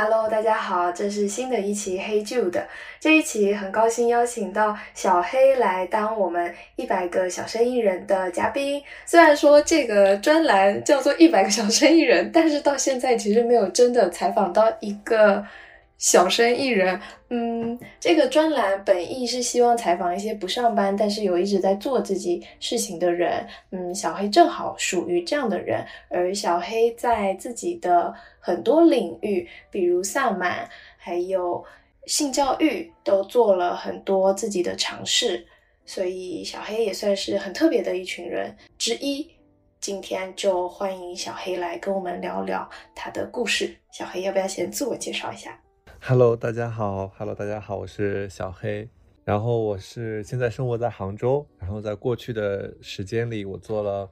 Hello，大家好，这是新的一期黑旧的。这一期很高兴邀请到小黑来当我们一百个小生意人的嘉宾。虽然说这个专栏叫做一百个小生意人，但是到现在其实没有真的采访到一个。小生意人，嗯，这个专栏本意是希望采访一些不上班但是有一直在做自己事情的人，嗯，小黑正好属于这样的人，而小黑在自己的很多领域，比如萨满，还有性教育，都做了很多自己的尝试，所以小黑也算是很特别的一群人之一。今天就欢迎小黑来跟我们聊聊他的故事。小黑要不要先自我介绍一下？？Hello，大家好。Hello，大家好，我是小黑。然后我是现在生活在杭州。然后在过去的时间里，我做了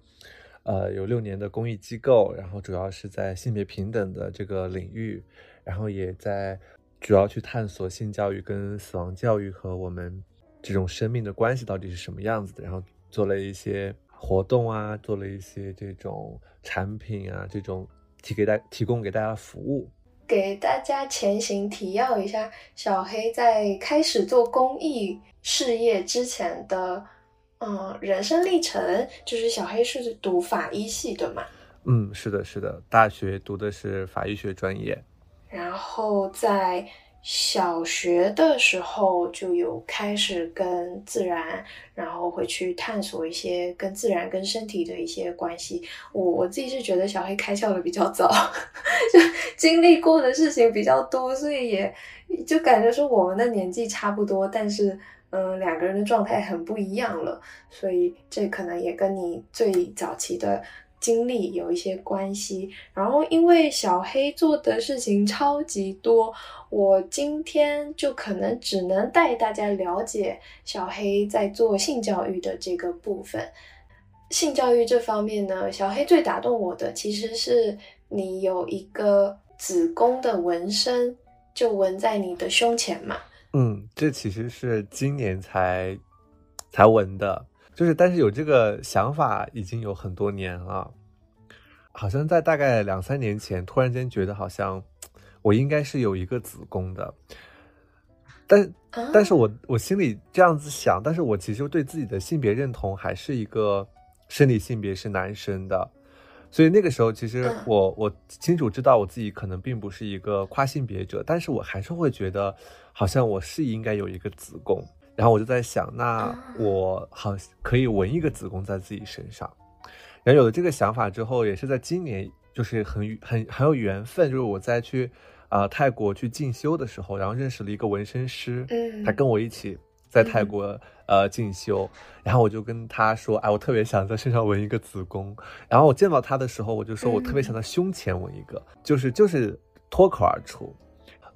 呃有六年的公益机构，然后主要是在性别平等的这个领域，然后也在主要去探索性教育跟死亡教育和我们这种生命的关系到底是什么样子的。然后做了一些活动啊，做了一些这种产品啊，这种提给大提供给大家服务。给大家前行提要一下，小黑在开始做公益事业之前的，嗯，人生历程，就是小黑是读法医系的嘛？嗯，是的，是的，大学读的是法医学专业，然后在。小学的时候就有开始跟自然，然后会去探索一些跟自然、跟身体的一些关系。我我自己是觉得小黑开窍的比较早，就经历过的事情比较多，所以也就感觉说我们的年纪差不多，但是嗯，两个人的状态很不一样了。所以这可能也跟你最早期的。经历有一些关系，然后因为小黑做的事情超级多，我今天就可能只能带大家了解小黑在做性教育的这个部分。性教育这方面呢，小黑最打动我的其实是你有一个子宫的纹身，就纹在你的胸前嘛。嗯，这其实是今年才才纹的。就是，但是有这个想法已经有很多年了，好像在大概两三年前，突然间觉得好像我应该是有一个子宫的，但但是我我心里这样子想，但是我其实对自己的性别认同还是一个生理性别是男生的，所以那个时候其实我我清楚知道我自己可能并不是一个跨性别者，但是我还是会觉得好像我是应该有一个子宫。然后我就在想，那我好可以纹一个子宫在自己身上。然后有了这个想法之后，也是在今年，就是很很很有缘分，就是我在去啊泰国去进修的时候，然后认识了一个纹身师，嗯，他跟我一起在泰国呃进修。然后我就跟他说，哎，我特别想在身上纹一个子宫。然后我见到他的时候，我就说我特别想在胸前纹一个，就是就是脱口而出。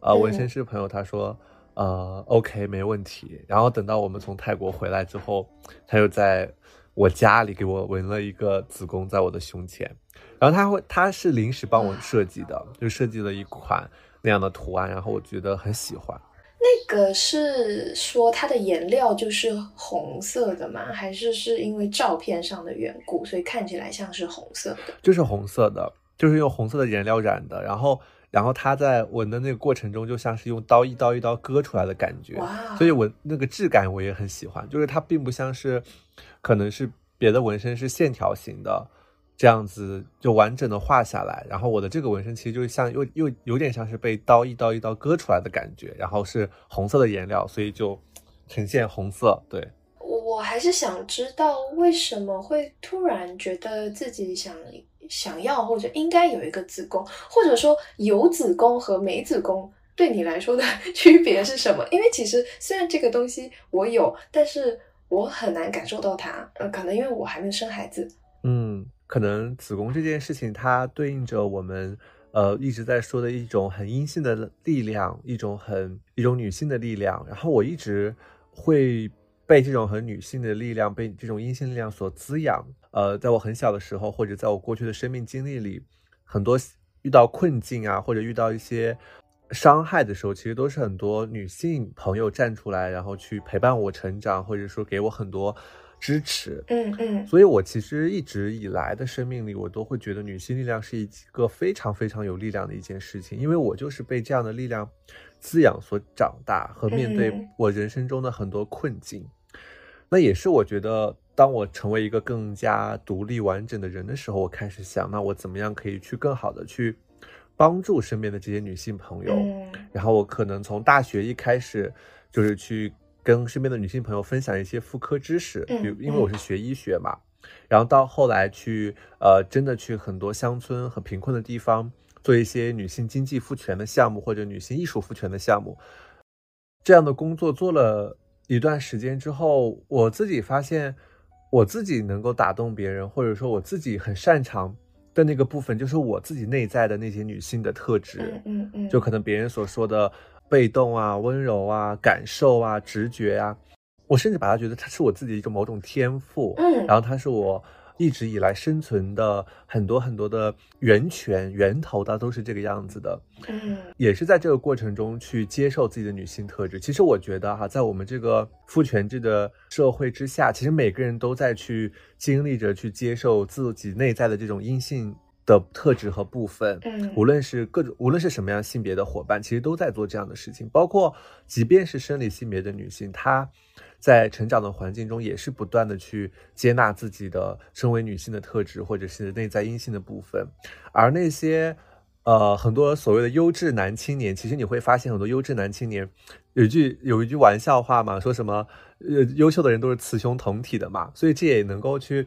呃，纹身师朋友他说。呃，OK，没问题。然后等到我们从泰国回来之后，他又在我家里给我纹了一个子宫在我的胸前。然后他会，他是临时帮我设计的，就设计了一款那样的图案。然后我觉得很喜欢。那个是说它的颜料就是红色的吗？还是是因为照片上的缘故，所以看起来像是红色的？就是红色的，就是用红色的颜料染的。然后。然后他在纹的那个过程中，就像是用刀一刀一刀割出来的感觉，所以纹那个质感我也很喜欢。就是它并不像是，可能是别的纹身是线条型的，这样子就完整的画下来。然后我的这个纹身其实就像又又有点像是被刀一刀一刀割出来的感觉，然后是红色的颜料，所以就呈现红色。对，我还是想知道为什么会突然觉得自己想。想要或者应该有一个子宫，或者说有子宫和没子宫对你来说的 区别是什么？因为其实虽然这个东西我有，但是我很难感受到它。呃，可能因为我还没生孩子。嗯，可能子宫这件事情它对应着我们呃一直在说的一种很阴性的力量，一种很一种女性的力量。然后我一直会被这种很女性的力量，被这种阴性力量所滋养。呃，在我很小的时候，或者在我过去的生命经历里，很多遇到困境啊，或者遇到一些伤害的时候，其实都是很多女性朋友站出来，然后去陪伴我成长，或者说给我很多支持。嗯嗯，所以我其实一直以来的生命里，我都会觉得女性力量是一个非常非常有力量的一件事情，因为我就是被这样的力量滋养所长大和面对我人生中的很多困境。那也是我觉得，当我成为一个更加独立完整的人的时候，我开始想，那我怎么样可以去更好的去帮助身边的这些女性朋友？然后我可能从大学一开始，就是去跟身边的女性朋友分享一些妇科知识，比如因为我是学医学嘛，然后到后来去呃，真的去很多乡村和贫困的地方做一些女性经济赋权的项目或者女性艺术赋权的项目，这样的工作做了。一段时间之后，我自己发现，我自己能够打动别人，或者说我自己很擅长的那个部分，就是我自己内在的那些女性的特质。嗯嗯嗯，就可能别人所说的被动啊、温柔啊、感受啊、直觉啊，我甚至把它觉得它是我自己一种某种天赋。嗯，然后它是我。一直以来生存的很多很多的源泉源头，它都是这个样子的。嗯，也是在这个过程中去接受自己的女性特质。其实我觉得哈，在我们这个父权制的社会之下，其实每个人都在去经历着去接受自己内在的这种阴性的特质和部分。嗯，无论是各种，无论是什么样性别的伙伴，其实都在做这样的事情。包括即便是生理性别的女性，她。在成长的环境中，也是不断的去接纳自己的身为女性的特质，或者是内在阴性的部分。而那些，呃，很多所谓的优质男青年，其实你会发现，很多优质男青年有一句有一句玩笑话嘛，说什么，呃，优秀的人都是雌雄同体的嘛。所以这也能够去，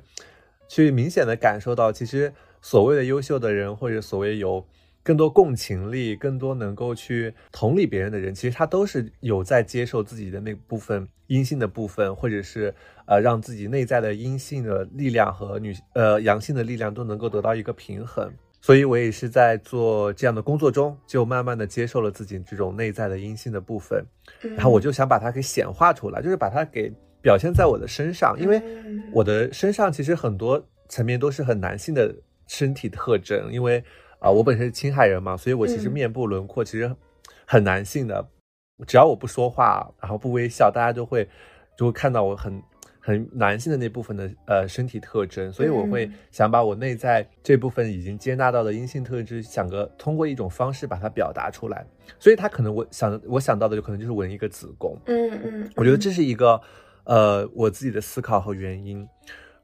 去明显的感受到，其实所谓的优秀的人，或者所谓有。更多共情力，更多能够去同理别人的人，其实他都是有在接受自己的那部分阴性的部分，或者是呃让自己内在的阴性的力量和女呃阳性的力量都能够得到一个平衡。所以我也是在做这样的工作中，就慢慢的接受了自己这种内在的阴性的部分，然后我就想把它给显化出来，就是把它给表现在我的身上，因为我的身上其实很多层面都是很男性的身体特征，因为。啊，我本身是青海人嘛，所以我其实面部轮廓其实很男性的。只要我不说话，然后不微笑，大家就会就会看到我很很男性的那部分的呃身体特征。所以我会想把我内在这部分已经接纳到的阴性特质，想个通过一种方式把它表达出来。所以他可能我想我想到的就可能就是纹一个子宫。嗯嗯，我觉得这是一个呃我自己的思考和原因。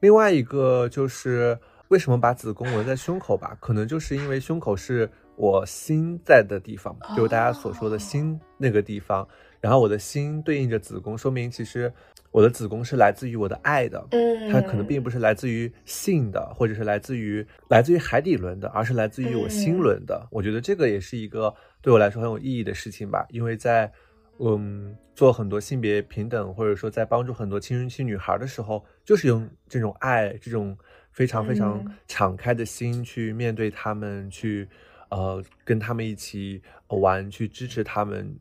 另外一个就是。为什么把子宫纹在胸口吧？可能就是因为胸口是我心在的地方，就是大家所说的心那个地方。然后我的心对应着子宫，说明其实我的子宫是来自于我的爱的。嗯，它可能并不是来自于性的，或者是来自于来自于海底轮的，而是来自于我心轮的。我觉得这个也是一个对我来说很有意义的事情吧。因为在嗯做很多性别平等，或者说在帮助很多青春期女孩的时候，就是用这种爱这种。非常非常敞开的心去面对他们，去呃跟他们一起玩，去支持他们。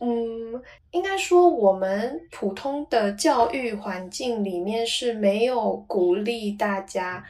嗯，应该说我们普通的教育环境里面是没有鼓励大家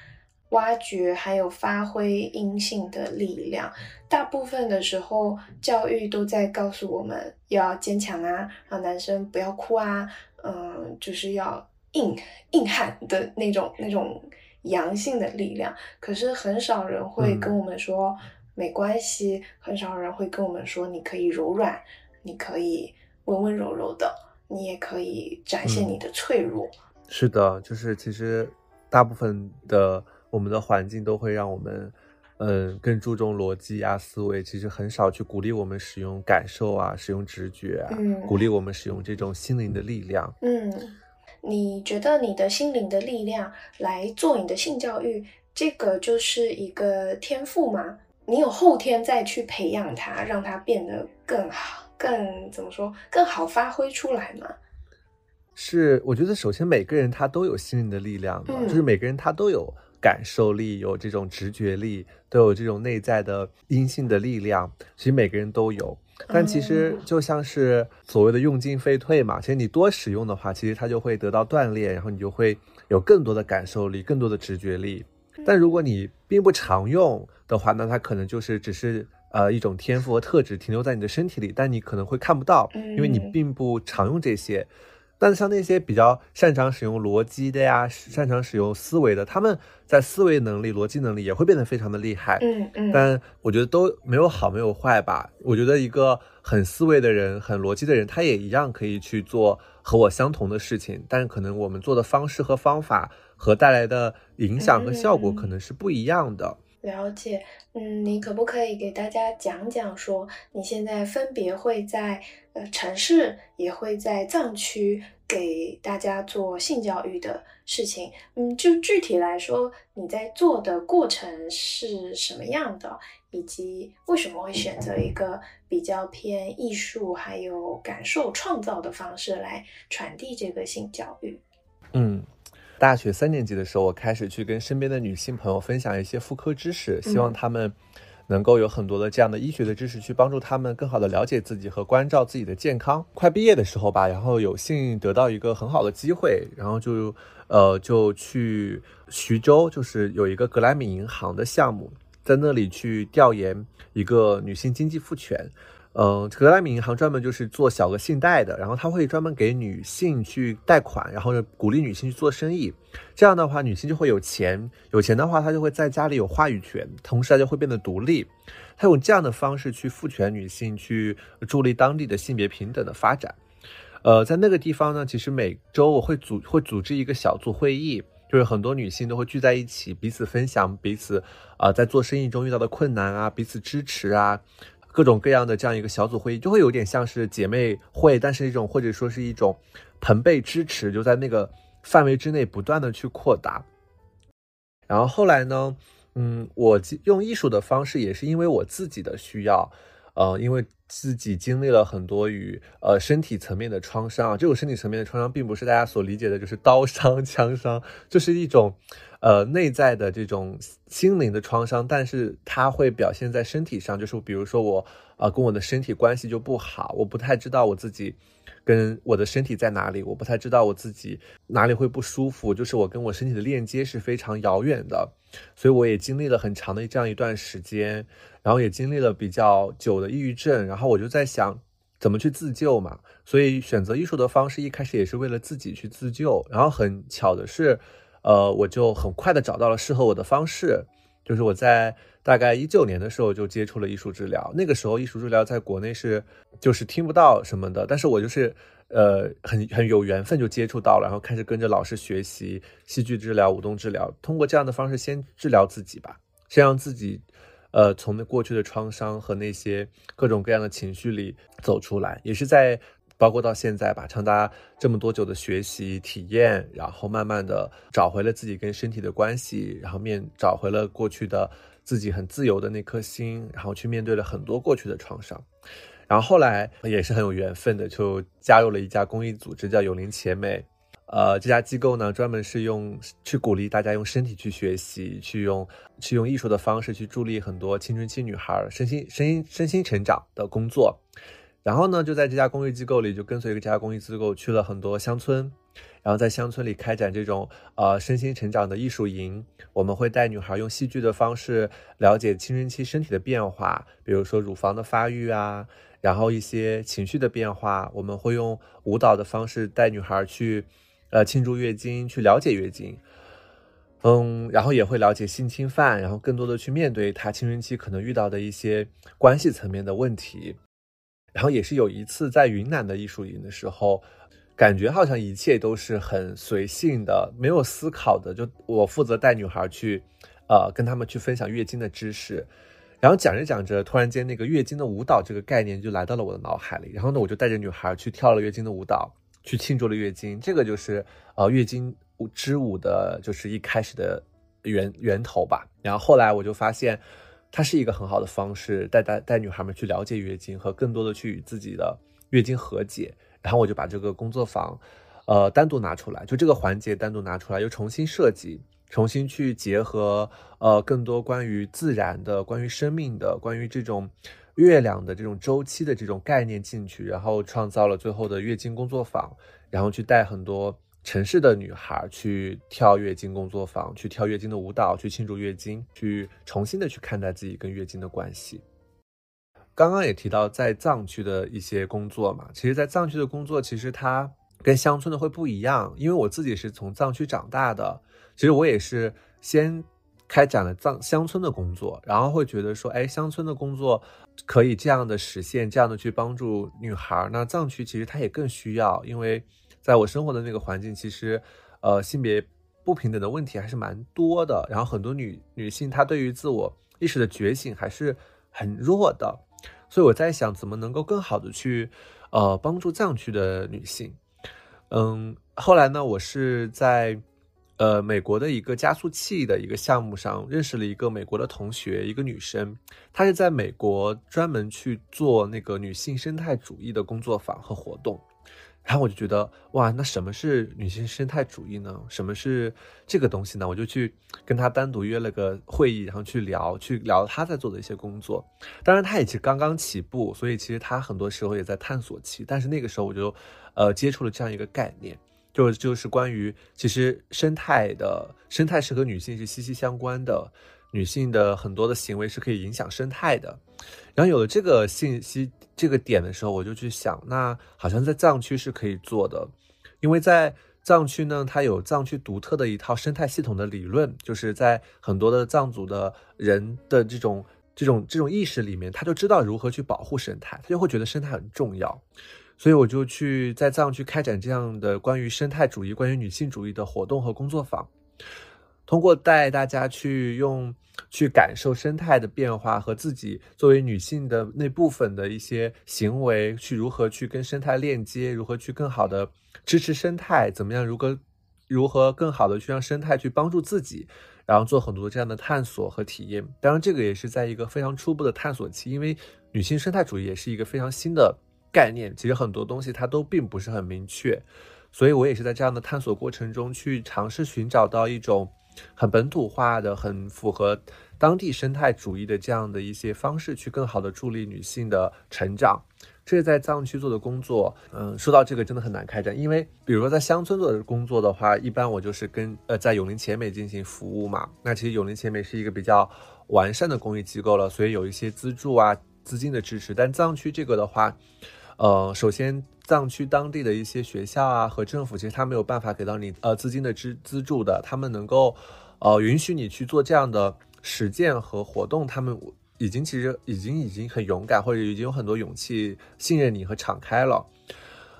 挖掘还有发挥阴性的力量。大部分的时候，教育都在告诉我们要坚强啊，让男生不要哭啊，嗯，就是要硬硬汉的那种那种。阳性的力量，可是很少人会跟我们说没关系，很少人会跟我们说你可以柔软，你可以温温柔柔的，你也可以展现你的脆弱。是的，就是其实大部分的我们的环境都会让我们，嗯，更注重逻辑啊思维，其实很少去鼓励我们使用感受啊，使用直觉啊，鼓励我们使用这种心灵的力量。嗯。你觉得你的心灵的力量来做你的性教育，这个就是一个天赋吗？你有后天再去培养它，让它变得更好，更怎么说，更好发挥出来吗？是，我觉得首先每个人他都有心灵的力量的，就是每个人他都有感受力，有这种直觉力，都有这种内在的阴性的力量，其实每个人都有。但其实就像是所谓的用进废退嘛，其实你多使用的话，其实它就会得到锻炼，然后你就会有更多的感受力、更多的直觉力。但如果你并不常用的话，那它可能就是只是呃一种天赋和特质停留在你的身体里，但你可能会看不到，因为你并不常用这些。但像那些比较擅长使用逻辑的呀，擅长使用思维的，他们在思维能力、逻辑能力也会变得非常的厉害。嗯嗯。但我觉得都没有好，没有坏吧。我觉得一个很思维的人、很逻辑的人，他也一样可以去做和我相同的事情，但是可能我们做的方式和方法和带来的影响和效果可能是不一样的。了解，嗯，你可不可以给大家讲讲，说你现在分别会在呃城市，也会在藏区给大家做性教育的事情？嗯，就具体来说，你在做的过程是什么样的，以及为什么会选择一个比较偏艺术还有感受创造的方式来传递这个性教育？嗯。大学三年级的时候，我开始去跟身边的女性朋友分享一些妇科知识，希望她们能够有很多的这样的医学的知识，去帮助她们更好的了解自己和关照自己的健康。快毕业的时候吧，然后有幸得到一个很好的机会，然后就呃就去徐州，就是有一个格莱美银行的项目，在那里去调研一个女性经济赋权。嗯，格莱美银行专门就是做小额信贷的，然后他会专门给女性去贷款，然后鼓励女性去做生意。这样的话，女性就会有钱，有钱的话，她就会在家里有话语权，同时她就会变得独立。他用这样的方式去赋权女性，去助力当地的性别平等的发展。呃，在那个地方呢，其实每周我会组会组织一个小组会议，就是很多女性都会聚在一起，彼此分享彼此啊在做生意中遇到的困难啊，彼此支持啊。各种各样的这样一个小组会议，就会有点像是姐妹会，但是一种或者说是一种朋辈支持，就在那个范围之内不断的去扩大。然后后来呢，嗯，我用艺术的方式，也是因为我自己的需要，呃，因为自己经历了很多与呃身体层面的创伤啊，这种身体层面的创伤，并不是大家所理解的，就是刀伤、枪伤，就是一种。呃，内在的这种心灵的创伤，但是它会表现在身体上，就是比如说我，呃，跟我的身体关系就不好，我不太知道我自己跟我的身体在哪里，我不太知道我自己哪里会不舒服，就是我跟我身体的链接是非常遥远的，所以我也经历了很长的这样一段时间，然后也经历了比较久的抑郁症，然后我就在想怎么去自救嘛，所以选择艺术的方式一开始也是为了自己去自救，然后很巧的是。呃，我就很快的找到了适合我的方式，就是我在大概一九年的时候就接触了艺术治疗。那个时候艺术治疗在国内是就是听不到什么的，但是我就是呃很很有缘分就接触到了，然后开始跟着老师学习戏剧治疗、舞动治疗，通过这样的方式先治疗自己吧，先让自己呃从那过去的创伤和那些各种各样的情绪里走出来，也是在。包括到现在吧，长达这么多久的学习体验，然后慢慢的找回了自己跟身体的关系，然后面找回了过去的自己很自由的那颗心，然后去面对了很多过去的创伤，然后后来也是很有缘分的，就加入了一家公益组织，叫有灵且美。呃，这家机构呢，专门是用去鼓励大家用身体去学习，去用去用艺术的方式去助力很多青春期女孩身心身心身心成长的工作。然后呢，就在这家公益机构里，就跟随这家公益机构去了很多乡村，然后在乡村里开展这种呃身心成长的艺术营。我们会带女孩用戏剧的方式了解青春期身体的变化，比如说乳房的发育啊，然后一些情绪的变化。我们会用舞蹈的方式带女孩去呃庆祝月经，去了解月经。嗯，然后也会了解性侵犯，然后更多的去面对她青春期可能遇到的一些关系层面的问题。然后也是有一次在云南的艺术营的时候，感觉好像一切都是很随性的，没有思考的。就我负责带女孩去，呃，跟他们去分享月经的知识。然后讲着讲着，突然间那个月经的舞蹈这个概念就来到了我的脑海里。然后呢，我就带着女孩去跳了月经的舞蹈，去庆祝了月经。这个就是呃月经之舞的，就是一开始的源源头吧。然后后来我就发现。它是一个很好的方式，带带带女孩们去了解月经和更多的去与自己的月经和解。然后我就把这个工作坊，呃，单独拿出来，就这个环节单独拿出来，又重新设计，重新去结合，呃，更多关于自然的、关于生命的、关于这种月亮的这种周期的这种概念进去，然后创造了最后的月经工作坊，然后去带很多。城市的女孩去跳月经工作坊，去跳月经的舞蹈，去庆祝月经，去重新的去看待自己跟月经的关系。刚刚也提到在藏区的一些工作嘛，其实，在藏区的工作，其实它跟乡村的会不一样，因为我自己是从藏区长大的，其实我也是先开展了藏乡村的工作，然后会觉得说，哎，乡村的工作可以这样的实现，这样的去帮助女孩。那藏区其实它也更需要，因为在我生活的那个环境，其实呃性别不平等的问题还是蛮多的，然后很多女女性她对于自我意识的觉醒还是很弱的，所以我在想怎么能够更好的去呃帮助藏区的女性。嗯，后来呢，我是在，呃，美国的一个加速器的一个项目上认识了一个美国的同学，一个女生，她是在美国专门去做那个女性生态主义的工作坊和活动。然后我就觉得哇，那什么是女性生态主义呢？什么是这个东西呢？我就去跟他单独约了个会议，然后去聊，去聊他在做的一些工作。当然，他也是刚刚起步，所以其实他很多时候也在探索期。但是那个时候我就，呃，接触了这样一个概念，就就是关于其实生态的生态是和女性是息息相关的，女性的很多的行为是可以影响生态的。然后有了这个信息。这个点的时候，我就去想，那好像在藏区是可以做的，因为在藏区呢，它有藏区独特的一套生态系统的理论，就是在很多的藏族的人的这种这种这种意识里面，他就知道如何去保护生态，他就会觉得生态很重要，所以我就去在藏区开展这样的关于生态主义、关于女性主义的活动和工作坊，通过带大家去用。去感受生态的变化和自己作为女性的那部分的一些行为，去如何去跟生态链接，如何去更好的支持生态，怎么样如何如何更好的去让生态去帮助自己，然后做很多这样的探索和体验。当然，这个也是在一个非常初步的探索期，因为女性生态主义也是一个非常新的概念，其实很多东西它都并不是很明确，所以我也是在这样的探索过程中去尝试寻找到一种。很本土化的、很符合当地生态主义的这样的一些方式，去更好的助力女性的成长。这是在藏区做的工作。嗯，说到这个真的很难开展，因为比如说在乡村做的工作的话，一般我就是跟呃在永林前美进行服务嘛。那其实永林前美是一个比较完善的公益机构了，所以有一些资助啊、资金的支持。但藏区这个的话，呃，首先。藏区当地的一些学校啊和政府，其实他没有办法给到你呃资金的资资助的，他们能够，呃允许你去做这样的实践和活动，他们已经其实已经已经很勇敢，或者已经有很多勇气信任你和敞开了，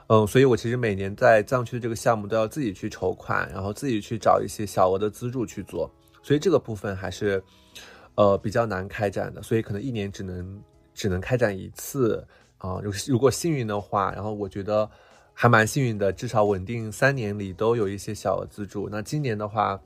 嗯，所以我其实每年在藏区的这个项目都要自己去筹款，然后自己去找一些小额的资助去做，所以这个部分还是，呃比较难开展的，所以可能一年只能只能开展一次。啊，如如果幸运的话，然后我觉得还蛮幸运的，至少稳定三年里都有一些小额资助。那今年的话，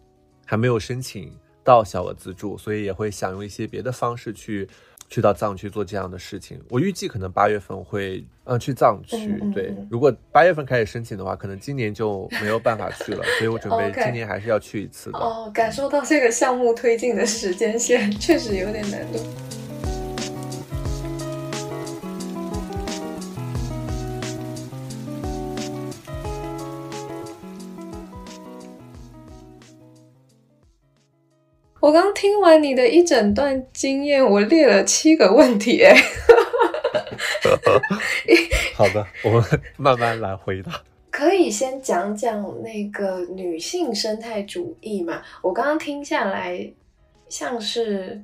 还没有申请到小额资助，所以也会想用一些别的方式去去到藏区做这样的事情。我预计可能八月份会嗯去藏区。对，如果八月份开始申请的话，可能今年就没有办法去了，所以我准备今年还是要去一次的。哦，感受到这个项目推进的时间线确实有点难度。我刚听完你的一整段经验，我列了七个问题，哎，好的，我们慢慢来回答。可以先讲讲那个女性生态主义嘛？我刚刚听下来，像是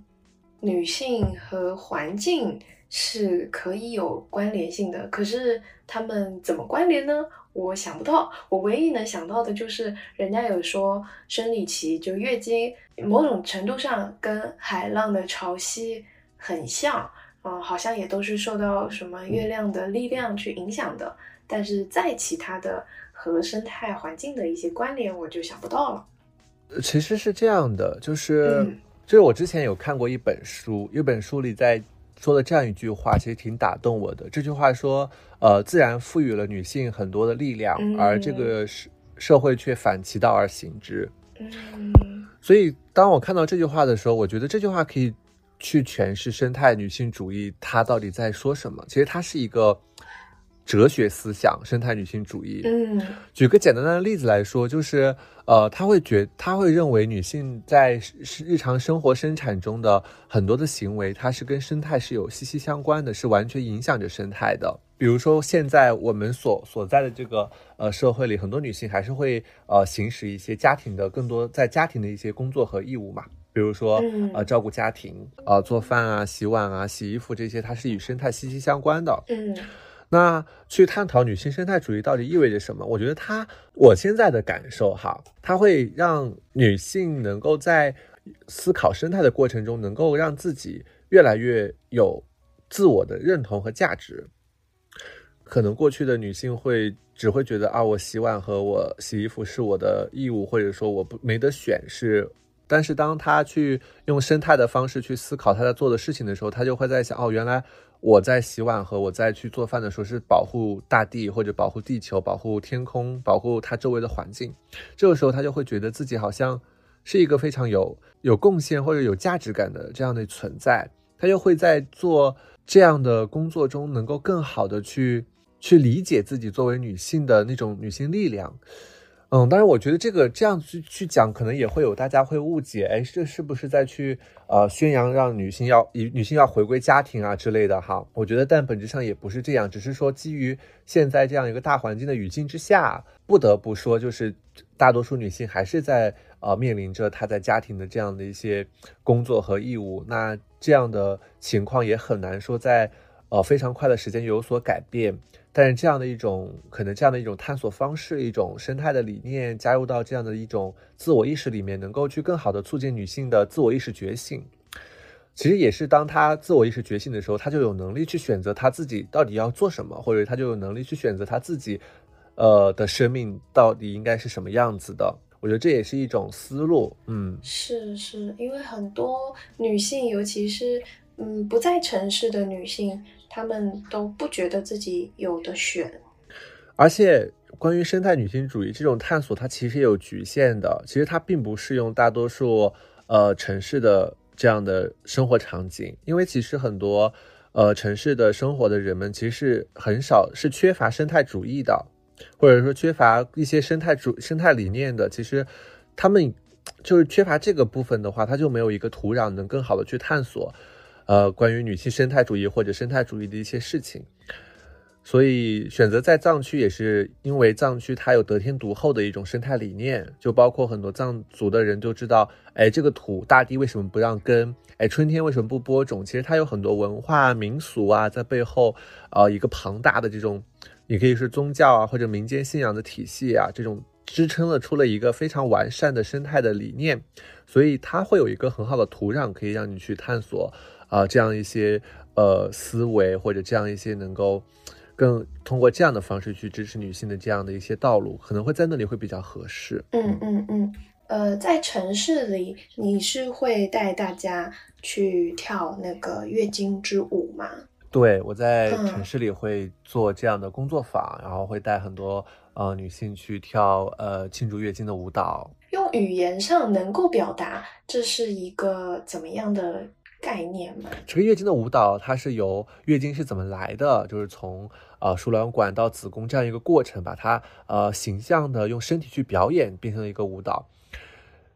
女性和环境是可以有关联性的，可是他们怎么关联呢？我想不到，我唯一能想到的就是人家有说生理期就月经，某种程度上跟海浪的潮汐很像，嗯，好像也都是受到什么月亮的力量去影响的。但是再其他的和生态环境的一些关联，我就想不到了。其实是这样的，就是就是我之前有看过一本书，一本书里在。说了这样一句话，其实挺打动我的。这句话说，呃，自然赋予了女性很多的力量，而这个社社会却反其道而行之。嗯，所以当我看到这句话的时候，我觉得这句话可以去诠释生态女性主义它到底在说什么。其实它是一个。哲学思想，生态女性主义。嗯，举个简单的例子来说，就是呃，他会觉他会认为女性在日常生活生产中的很多的行为，它是跟生态是有息息相关的，是完全影响着生态的。比如说现在我们所所在的这个呃社会里，很多女性还是会呃行使一些家庭的更多在家庭的一些工作和义务嘛。比如说呃照顾家庭呃做饭啊洗碗啊洗衣服这些，它是与生态息息相关的。嗯。那去探讨女性生态主义到底意味着什么？我觉得它，我现在的感受哈，它会让女性能够在思考生态的过程中，能够让自己越来越有自我的认同和价值。可能过去的女性会只会觉得啊，我洗碗和我洗衣服是我的义务，或者说我不没得选是。但是当她去用生态的方式去思考她在做的事情的时候，她就会在想哦，原来。我在洗碗和我在去做饭的时候，是保护大地或者保护地球、保护天空、保护它周围的环境。这个时候，他就会觉得自己好像是一个非常有有贡献或者有价值感的这样的存在。他又会在做这样的工作中，能够更好的去去理解自己作为女性的那种女性力量。嗯，当然，我觉得这个这样去去讲，可能也会有大家会误解，哎，这是不是在去呃宣扬让女性要以女性要回归家庭啊之类的哈？我觉得，但本质上也不是这样，只是说基于现在这样一个大环境的语境之下，不得不说，就是大多数女性还是在呃面临着她在家庭的这样的一些工作和义务，那这样的情况也很难说在呃非常快的时间有所改变。但是这样的一种可能，这样的一种探索方式，一种生态的理念，加入到这样的一种自我意识里面，能够去更好的促进女性的自我意识觉醒。其实也是当她自我意识觉醒的时候，她就有能力去选择她自己到底要做什么，或者她就有能力去选择她自己，呃的生命到底应该是什么样子的。我觉得这也是一种思路。嗯，是是，因为很多女性，尤其是嗯不在城市的女性。他们都不觉得自己有的选，而且关于生态女性主义这种探索，它其实也有局限的。其实它并不适用大多数呃城市的这样的生活场景，因为其实很多呃城市的生活的人们，其实是很少是缺乏生态主义的，或者说缺乏一些生态主生态理念的。其实他们就是缺乏这个部分的话，他就没有一个土壤能更好的去探索。呃，关于女性生态主义或者生态主义的一些事情，所以选择在藏区也是因为藏区它有得天独厚的一种生态理念，就包括很多藏族的人就知道，哎，这个土大地为什么不让耕？哎，春天为什么不播种？其实它有很多文化民俗啊，在背后，呃，一个庞大的这种，你可以是宗教啊或者民间信仰的体系啊，这种支撑了出了一个非常完善的生态的理念，所以它会有一个很好的土壤可以让你去探索。啊，这样一些呃思维，或者这样一些能够更通过这样的方式去支持女性的这样的一些道路，可能会在那里会比较合适。嗯嗯嗯，呃，在城市里，你是会带大家去跳那个月经之舞吗？对，我在城市里会做这样的工作坊，然后会带很多呃女性去跳呃庆祝月经的舞蹈。用语言上能够表达这是一个怎么样的？概念嘛，这个月经的舞蹈，它是由月经是怎么来的，就是从呃输卵管到子宫这样一个过程，把它呃形象的用身体去表演，变成了一个舞蹈。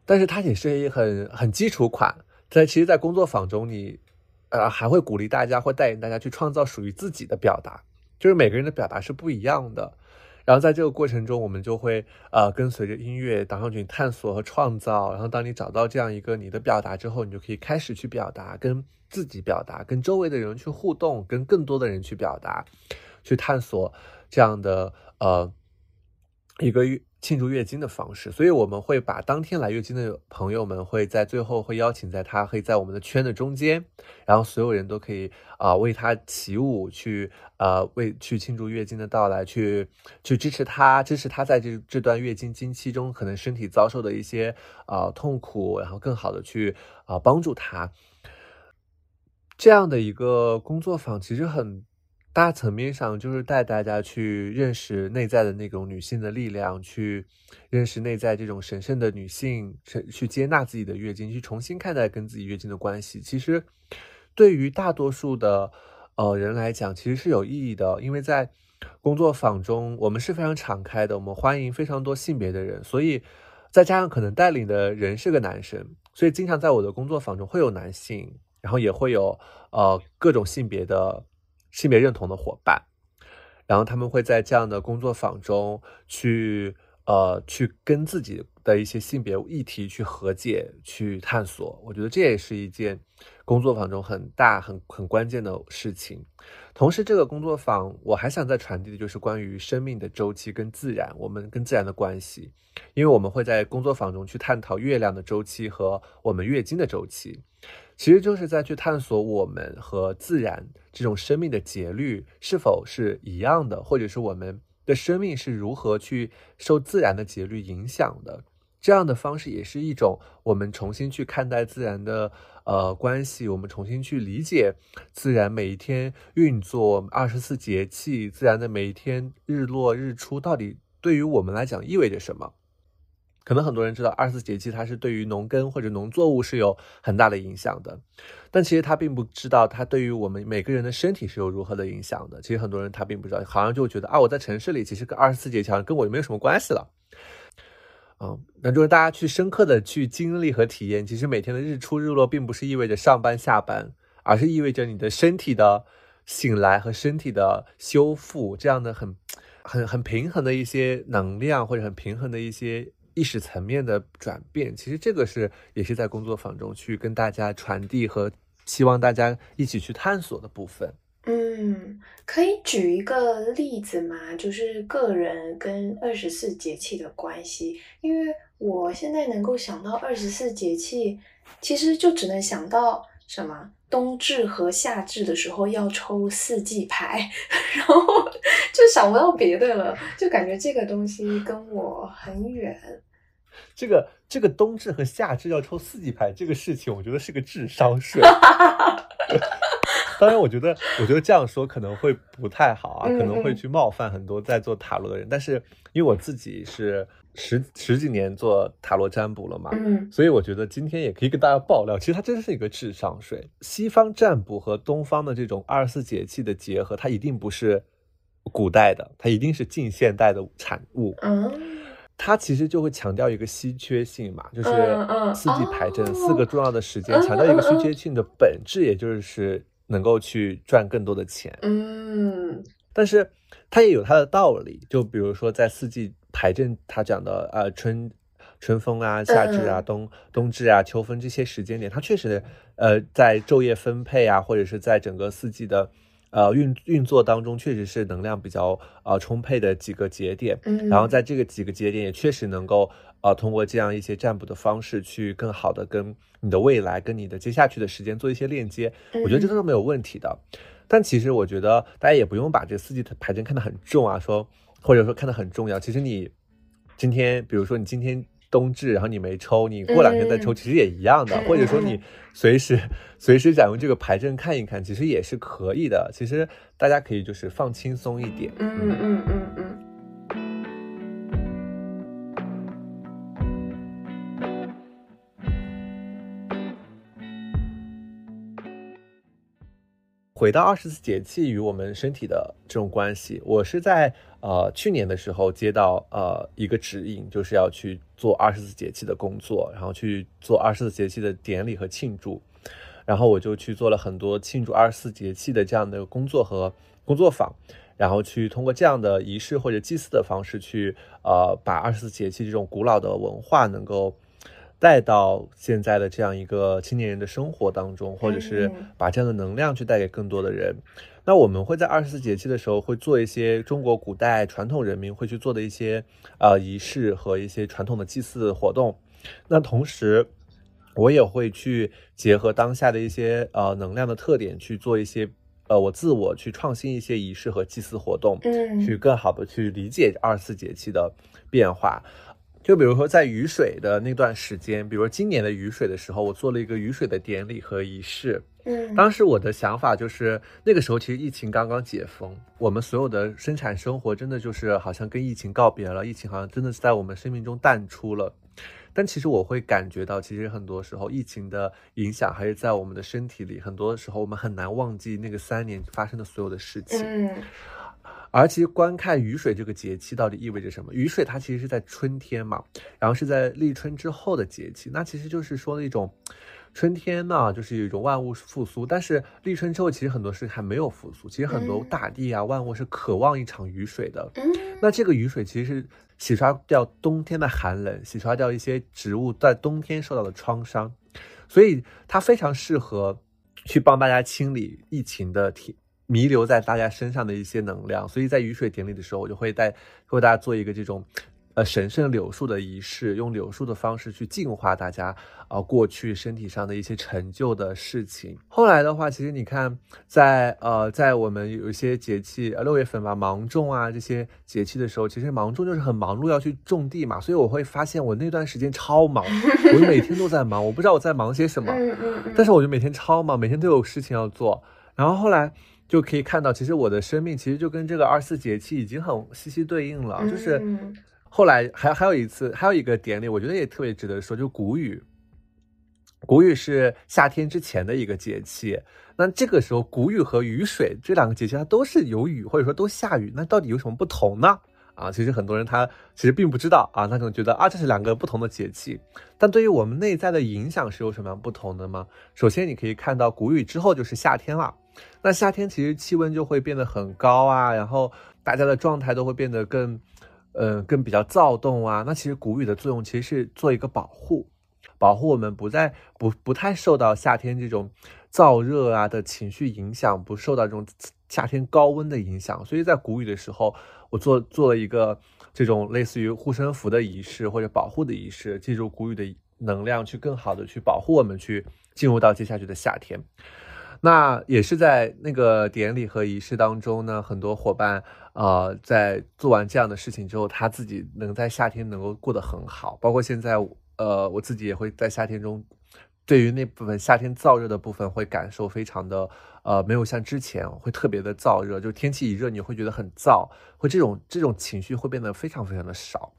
但是它也是一很很基础款，在其实，在工作坊中，你呃还会鼓励大家，会带领大家去创造属于自己的表达，就是每个人的表达是不一样的。然后在这个过程中，我们就会呃跟随着音乐，导向去探索和创造。然后当你找到这样一个你的表达之后，你就可以开始去表达，跟自己表达，跟周围的人去互动，跟更多的人去表达，去探索这样的呃一个。庆祝月经的方式，所以我们会把当天来月经的朋友们会在最后会邀请在他可以在我们的圈的中间，然后所有人都可以啊为他起舞，去呃为去庆祝月经的到来，去去支持他，支持他在这这段月经经期中可能身体遭受的一些啊痛苦，然后更好的去啊帮助他。这样的一个工作坊其实很。大层面上就是带大家去认识内在的那种女性的力量，去认识内在这种神圣的女性，去接纳自己的月经，去重新看待跟自己月经的关系。其实，对于大多数的呃人来讲，其实是有意义的，因为在工作坊中，我们是非常敞开的，我们欢迎非常多性别的人，所以再加上可能带领的人是个男生，所以经常在我的工作坊中会有男性，然后也会有呃各种性别的。性别认同的伙伴，然后他们会在这样的工作坊中去呃去跟自己的一些性别议题去和解、去探索。我觉得这也是一件工作坊中很大、很很关键的事情。同时，这个工作坊我还想再传递的就是关于生命的周期跟自然，我们跟自然的关系。因为我们会在工作坊中去探讨月亮的周期和我们月经的周期。其实就是在去探索我们和自然这种生命的节律是否是一样的，或者是我们的生命是如何去受自然的节律影响的。这样的方式也是一种我们重新去看待自然的呃关系，我们重新去理解自然每一天运作二十四节气，自然的每一天日落日出到底对于我们来讲意味着什么。可能很多人知道二十四节气，它是对于农耕或者农作物是有很大的影响的，但其实他并不知道它对于我们每个人的身体是有如何的影响的。其实很多人他并不知道，好像就觉得啊，我在城市里，其实跟二十四节气好像跟我没有什么关系了。啊，那就是大家去深刻的去经历和体验，其实每天的日出日落，并不是意味着上班下班，而是意味着你的身体的醒来和身体的修复，这样的很很很平衡的一些能量，或者很平衡的一些。意识层面的转变，其实这个是也是在工作坊中去跟大家传递和希望大家一起去探索的部分。嗯，可以举一个例子吗？就是个人跟二十四节气的关系，因为我现在能够想到二十四节气，其实就只能想到什么冬至和夏至的时候要抽四季牌，然后 就想不到别的了，就感觉这个东西跟我很远。这个这个冬至和夏至要抽四季牌这个事情，我觉得是个智商税。当然，我觉得我觉得这样说可能会不太好啊，可能会去冒犯很多在做塔罗的人。但是因为我自己是十十几年做塔罗占卜了嘛，所以我觉得今天也可以跟大家爆料，其实它真是一个智商税。西方占卜和东方的这种二十四节气的结合，它一定不是古代的，它一定是近现代的产物。嗯。它其实就会强调一个稀缺性嘛，就是四季排阵四个重要的时间，强调一个稀缺性的本质，也就是能够去赚更多的钱。嗯，但是它也有它的道理，就比如说在四季排阵，它讲的呃春春风啊、夏至啊、冬冬至啊、秋分这些时间点，它确实呃在昼夜分配啊，或者是在整个四季的。呃，运运作当中确实是能量比较呃充沛的几个节点，嗯，然后在这个几个节点也确实能够呃通过这样一些占卜的方式去更好的跟你的未来跟你的接下去的时间做一些链接，我觉得这都是没有问题的。但其实我觉得大家也不用把这四季牌阵看得很重啊，说或者说看得很重要。其实你今天，比如说你今天。冬至，然后你没抽，你过两天再抽，其实也一样的。或者说你随时随时想用这个牌阵看一看，其实也是可以的。其实大家可以就是放轻松一点。嗯嗯嗯嗯。回到二十四节气与我们身体的这种关系，我是在呃去年的时候接到呃一个指引，就是要去做二十四节气的工作，然后去做二十四节气的典礼和庆祝，然后我就去做了很多庆祝二十四节气的这样的工作和工作坊，然后去通过这样的仪式或者祭祀的方式去呃把二十四节气这种古老的文化能够。带到现在的这样一个青年人的生活当中，或者是把这样的能量去带给更多的人。那我们会在二十四节气的时候，会做一些中国古代传统人民会去做的一些呃仪式和一些传统的祭祀活动。那同时，我也会去结合当下的一些呃能量的特点，去做一些呃我自我去创新一些仪式和祭祀活动，嗯，去更好的去理解二十四节气的变化。就比如说，在雨水的那段时间，比如说今年的雨水的时候，我做了一个雨水的典礼和仪式。嗯，当时我的想法就是，那个时候其实疫情刚刚解封，我们所有的生产生活真的就是好像跟疫情告别了，疫情好像真的是在我们生命中淡出了。但其实我会感觉到，其实很多时候疫情的影响还是在我们的身体里，很多时候我们很难忘记那个三年发生的所有的事情。嗯。而其实观看雨水这个节气到底意味着什么？雨水它其实是在春天嘛，然后是在立春之后的节气，那其实就是说的一种春天呢，就是有一种万物复苏，但是立春之后，其实很多事情还没有复苏。其实很多大地啊，万物是渴望一场雨水的。嗯，那这个雨水其实是洗刷掉冬天的寒冷，洗刷掉一些植物在冬天受到的创伤，所以它非常适合去帮大家清理疫情的体弥留在大家身上的一些能量。所以在雨水典礼的时候，我就会带为大家做一个这种。呃，神圣柳树的仪式，用柳树的方式去净化大家啊过去身体上的一些陈旧的事情。后来的话，其实你看，在呃，在我们有一些节气，六月份吧，芒种啊这些节气的时候，其实芒种就是很忙碌要去种地嘛，所以我会发现我那段时间超忙，我每天都在忙，我不知道我在忙些什么，但是我就每天超忙，每天都有事情要做。然后后来就可以看到，其实我的生命其实就跟这个二十四节气已经很息息对应了，就是。后来还还有一次，还有一个典礼，我觉得也特别值得说，就谷雨。谷雨是夏天之前的一个节气，那这个时候谷雨和雨水这两个节气它都是有雨或者说都下雨，那到底有什么不同呢？啊，其实很多人他其实并不知道啊，他可能觉得啊这是两个不同的节气，但对于我们内在的影响是有什么样不同的吗？首先你可以看到谷雨之后就是夏天了，那夏天其实气温就会变得很高啊，然后大家的状态都会变得更。嗯，更比较躁动啊。那其实谷雨的作用其实是做一个保护，保护我们不再不不太受到夏天这种燥热啊的情绪影响，不受到这种夏天高温的影响。所以在谷雨的时候，我做做了一个这种类似于护身符的仪式或者保护的仪式，借助谷雨的能量去更好的去保护我们，去进入到接下去的夏天。那也是在那个典礼和仪式当中呢，很多伙伴。呃，在做完这样的事情之后，他自己能在夏天能够过得很好。包括现在，呃，我自己也会在夏天中，对于那部分夏天燥热的部分，会感受非常的，呃，没有像之前会特别的燥热。就天气一热，你会觉得很燥，会这种这种情绪会变得非常非常的少。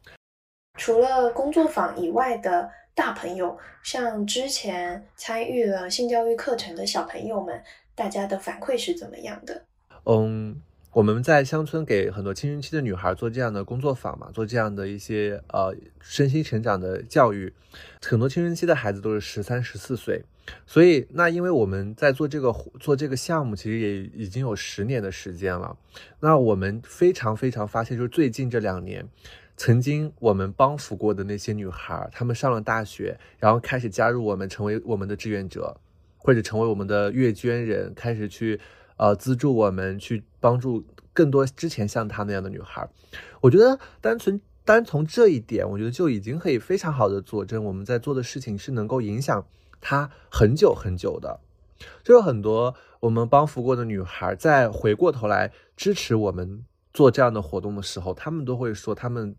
除了工作坊以外的大朋友，像之前参与了性教育课程的小朋友们，大家的反馈是怎么样的？嗯。我们在乡村给很多青春期的女孩做这样的工作坊嘛，做这样的一些呃身心成长的教育。很多青春期的孩子都是十三、十四岁，所以那因为我们在做这个做这个项目，其实也已经有十年的时间了。那我们非常非常发现，就是最近这两年，曾经我们帮扶过的那些女孩，她们上了大学，然后开始加入我们，成为我们的志愿者，或者成为我们的月捐人，开始去。呃，资助我们去帮助更多之前像她那样的女孩，我觉得单纯单从这一点，我觉得就已经可以非常好的佐证我们在做的事情是能够影响她很久很久的。就有很多我们帮扶过的女孩，在回过头来支持我们做这样的活动的时候，她们都会说，她们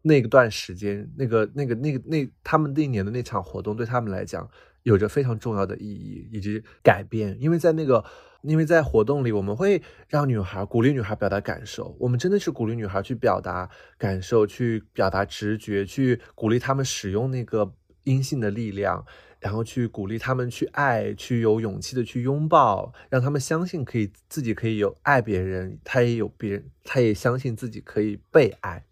那段时间，那个那个那个那他们那一年的那场活动，对他们来讲有着非常重要的意义以及改变，因为在那个。因为在活动里，我们会让女孩鼓励女孩表达感受。我们真的是鼓励女孩去表达感受，去表达直觉，去鼓励她们使用那个阴性的力量，然后去鼓励她们去爱，去有勇气的去拥抱，让她们相信可以自己可以有爱别人，她也有别人，她也相信自己可以被爱。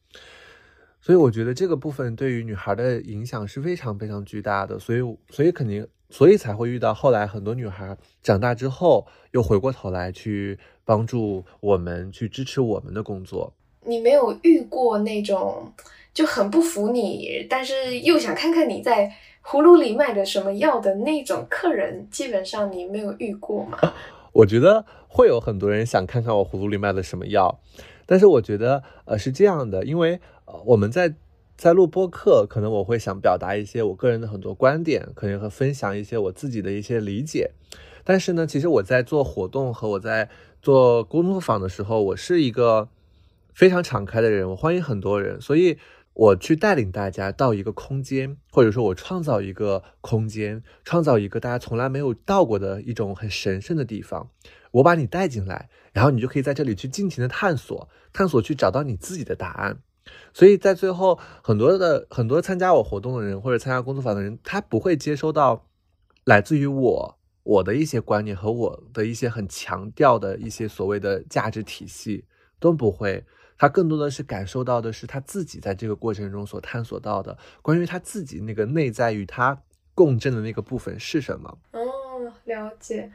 所以我觉得这个部分对于女孩的影响是非常非常巨大的。所以，所以肯定。所以才会遇到后来很多女孩长大之后又回过头来去帮助我们，去支持我们的工作。你没有遇过那种就很不服你，但是又想看看你在葫芦里卖的什么药的那种客人，基本上你没有遇过吗？我觉得会有很多人想看看我葫芦里卖的什么药，但是我觉得呃是这样的，因为呃我们在。在录播课，可能我会想表达一些我个人的很多观点，可能会分享一些我自己的一些理解。但是呢，其实我在做活动和我在做工作坊的时候，我是一个非常敞开的人，我欢迎很多人，所以我去带领大家到一个空间，或者说我创造一个空间，创造一个大家从来没有到过的一种很神圣的地方，我把你带进来，然后你就可以在这里去尽情的探索，探索去找到你自己的答案。所以在最后，很多的很多参加我活动的人或者参加工作坊的人，他不会接收到来自于我我的一些观念和我的一些很强调的一些所谓的价值体系，都不会。他更多的是感受到的是他自己在这个过程中所探索到的关于他自己那个内在与他共振的那个部分是什么。哦，了解。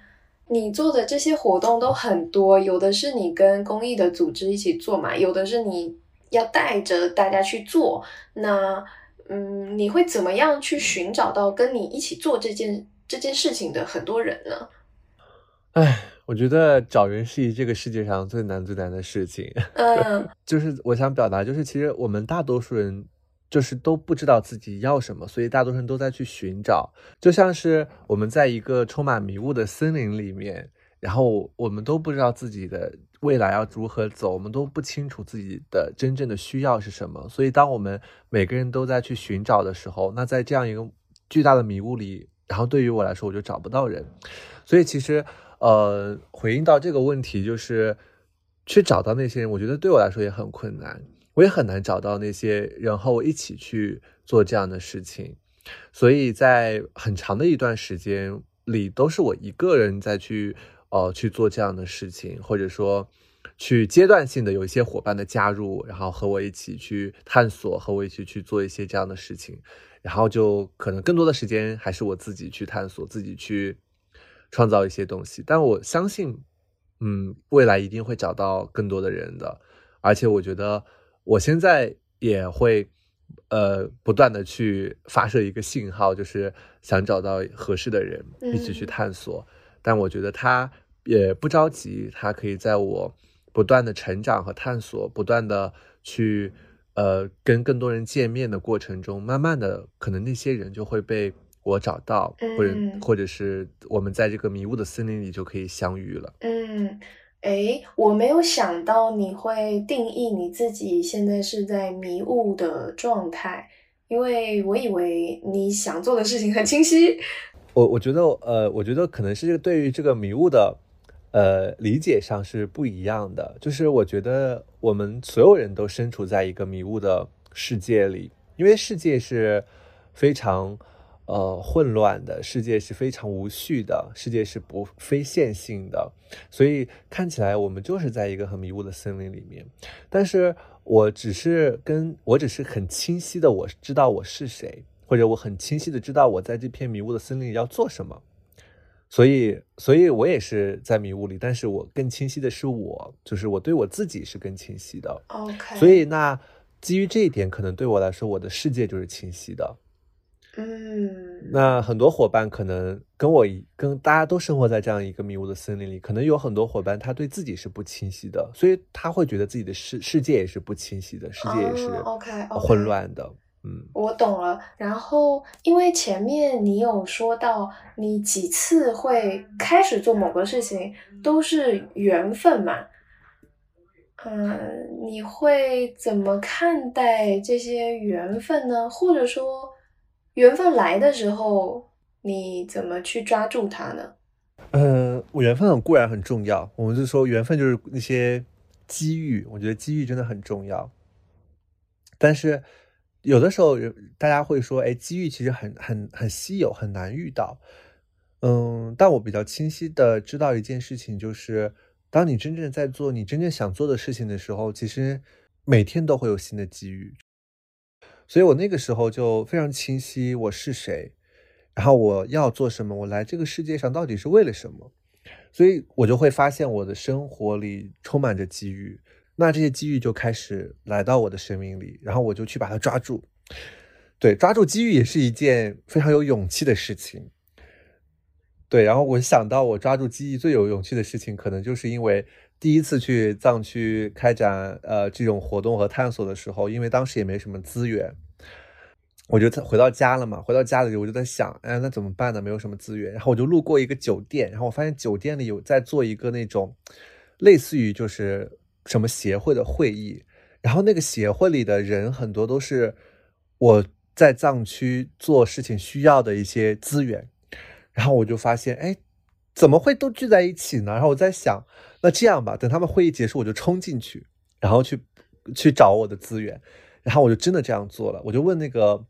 你做的这些活动都很多，有的是你跟公益的组织一起做嘛，有的是你要带着大家去做。那，嗯，你会怎么样去寻找到跟你一起做这件这件事情的很多人呢？哎，我觉得找人是这个世界上最难最难的事情。嗯，就是我想表达，就是其实我们大多数人。就是都不知道自己要什么，所以大多数人都在去寻找，就像是我们在一个充满迷雾的森林里面，然后我们都不知道自己的未来要如何走，我们都不清楚自己的真正的需要是什么。所以，当我们每个人都在去寻找的时候，那在这样一个巨大的迷雾里，然后对于我来说，我就找不到人。所以，其实，呃，回应到这个问题，就是去找到那些人，我觉得对我来说也很困难。我也很难找到那些人和我一起去做这样的事情，所以在很长的一段时间里，都是我一个人在去呃去做这样的事情，或者说去阶段性的有一些伙伴的加入，然后和我一起去探索，和我一起去做一些这样的事情，然后就可能更多的时间还是我自己去探索，自己去创造一些东西。但我相信，嗯，未来一定会找到更多的人的，而且我觉得。我现在也会，呃，不断的去发射一个信号，就是想找到合适的人一起去探索。但我觉得他也不着急，他可以在我不断的成长和探索，不断的去，呃，跟更多人见面的过程中，慢慢的，可能那些人就会被我找到，或者或者是我们在这个迷雾的森林里就可以相遇了。嗯。哎，我没有想到你会定义你自己现在是在迷雾的状态，因为我以为你想做的事情很清晰。我我觉得，呃，我觉得可能是对于这个迷雾的，呃，理解上是不一样的。就是我觉得我们所有人都身处在一个迷雾的世界里，因为世界是非常。呃，混乱的世界是非常无序的，世界是不非线性的，所以看起来我们就是在一个很迷雾的森林里面。但是我只是跟我只是很清晰的，我知道我是谁，或者我很清晰的知道我在这片迷雾的森林里要做什么。所以，所以我也是在迷雾里，但是我更清晰的是我，就是我对我自己是更清晰的。OK。所以那基于这一点，可能对我来说，我的世界就是清晰的。嗯，那很多伙伴可能跟我一跟大家都生活在这样一个迷雾的森林里，可能有很多伙伴他对自己是不清晰的，所以他会觉得自己的世世界也是不清晰的，世界也是 OK 混乱的。嗯，我懂了。然后因为前面你有说到，你几次会开始做某个事情都是缘分嘛？嗯，你会怎么看待这些缘分呢？或者说？缘分来的时候，你怎么去抓住它呢？嗯，我缘分固然很重要。我们就说缘分就是那些机遇，我觉得机遇真的很重要。但是有的时候，大家会说，哎，机遇其实很很很稀有，很难遇到。嗯，但我比较清晰的知道一件事情，就是当你真正在做你真正想做的事情的时候，其实每天都会有新的机遇。所以我那个时候就非常清晰我是谁，然后我要做什么，我来这个世界上到底是为了什么，所以我就会发现我的生活里充满着机遇，那这些机遇就开始来到我的生命里，然后我就去把它抓住。对，抓住机遇也是一件非常有勇气的事情。对，然后我想到我抓住机遇最有勇气的事情，可能就是因为。第一次去藏区开展呃这种活动和探索的时候，因为当时也没什么资源，我就回到家了嘛。回到家里我就在想，哎，那怎么办呢？没有什么资源。然后我就路过一个酒店，然后我发现酒店里有在做一个那种类似于就是什么协会的会议，然后那个协会里的人很多都是我在藏区做事情需要的一些资源，然后我就发现，哎。怎么会都聚在一起呢？然后我在想，那这样吧，等他们会议结束，我就冲进去，然后去去找我的资源，然后我就真的这样做了。我就问那个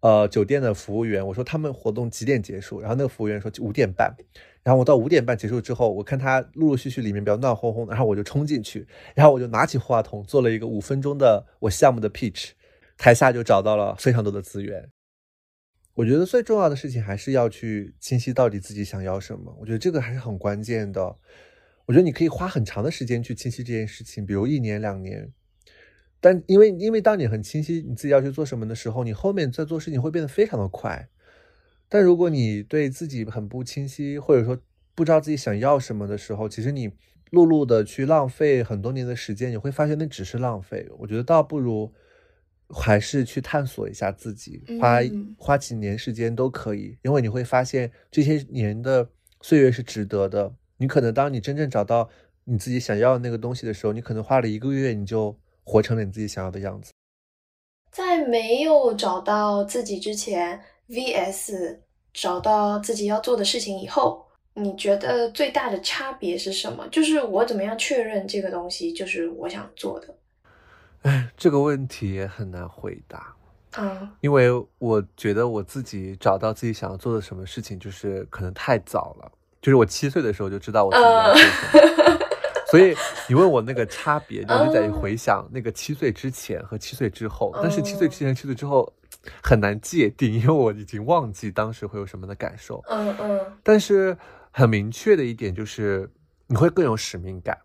呃酒店的服务员，我说他们活动几点结束？然后那个服务员说五点半。然后我到五点半结束之后，我看他陆陆续续里面比较乱哄哄的，然后我就冲进去，然后我就拿起话筒做了一个五分钟的我项目的 pitch，台下就找到了非常多的资源。我觉得最重要的事情还是要去清晰到底自己想要什么。我觉得这个还是很关键的。我觉得你可以花很长的时间去清晰这件事情，比如一年两年。但因为因为当你很清晰你自己要去做什么的时候，你后面在做事情会变得非常的快。但如果你对自己很不清晰，或者说不知道自己想要什么的时候，其实你碌碌的去浪费很多年的时间，你会发现那只是浪费。我觉得倒不如还是去探索一下自己，花花几年时间都可以，因为你会发现这些年的岁月是值得的。你可能当你真正找到你自己想要的那个东西的时候，你可能花了一个月，你就。活成了你自己想要的样子。在没有找到自己之前，vs 找到自己要做的事情以后，你觉得最大的差别是什么？就是我怎么样确认这个东西就是我想做的？哎，这个问题也很难回答。嗯，因为我觉得我自己找到自己想要做的什么事情，就是可能太早了。就是我七岁的时候就知道我自己要做什么。所以你问我那个差别，就是在于回想那个七岁之前和七岁之后。但是七岁之前、七岁之后很难界定，因为我已经忘记当时会有什么的感受。嗯嗯。但是很明确的一点就是，你会更有使命感。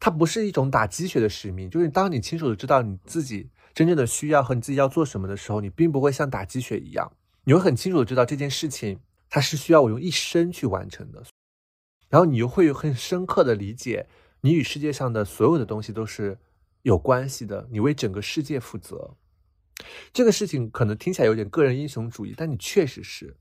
它不是一种打鸡血的使命，就是当你清楚的知道你自己真正的需要和你自己要做什么的时候，你并不会像打鸡血一样，你会很清楚的知道这件事情它是需要我用一生去完成的。然后你又会有很深刻的理解。你与世界上的所有的东西都是有关系的，你为整个世界负责。这个事情可能听起来有点个人英雄主义，但你确实是。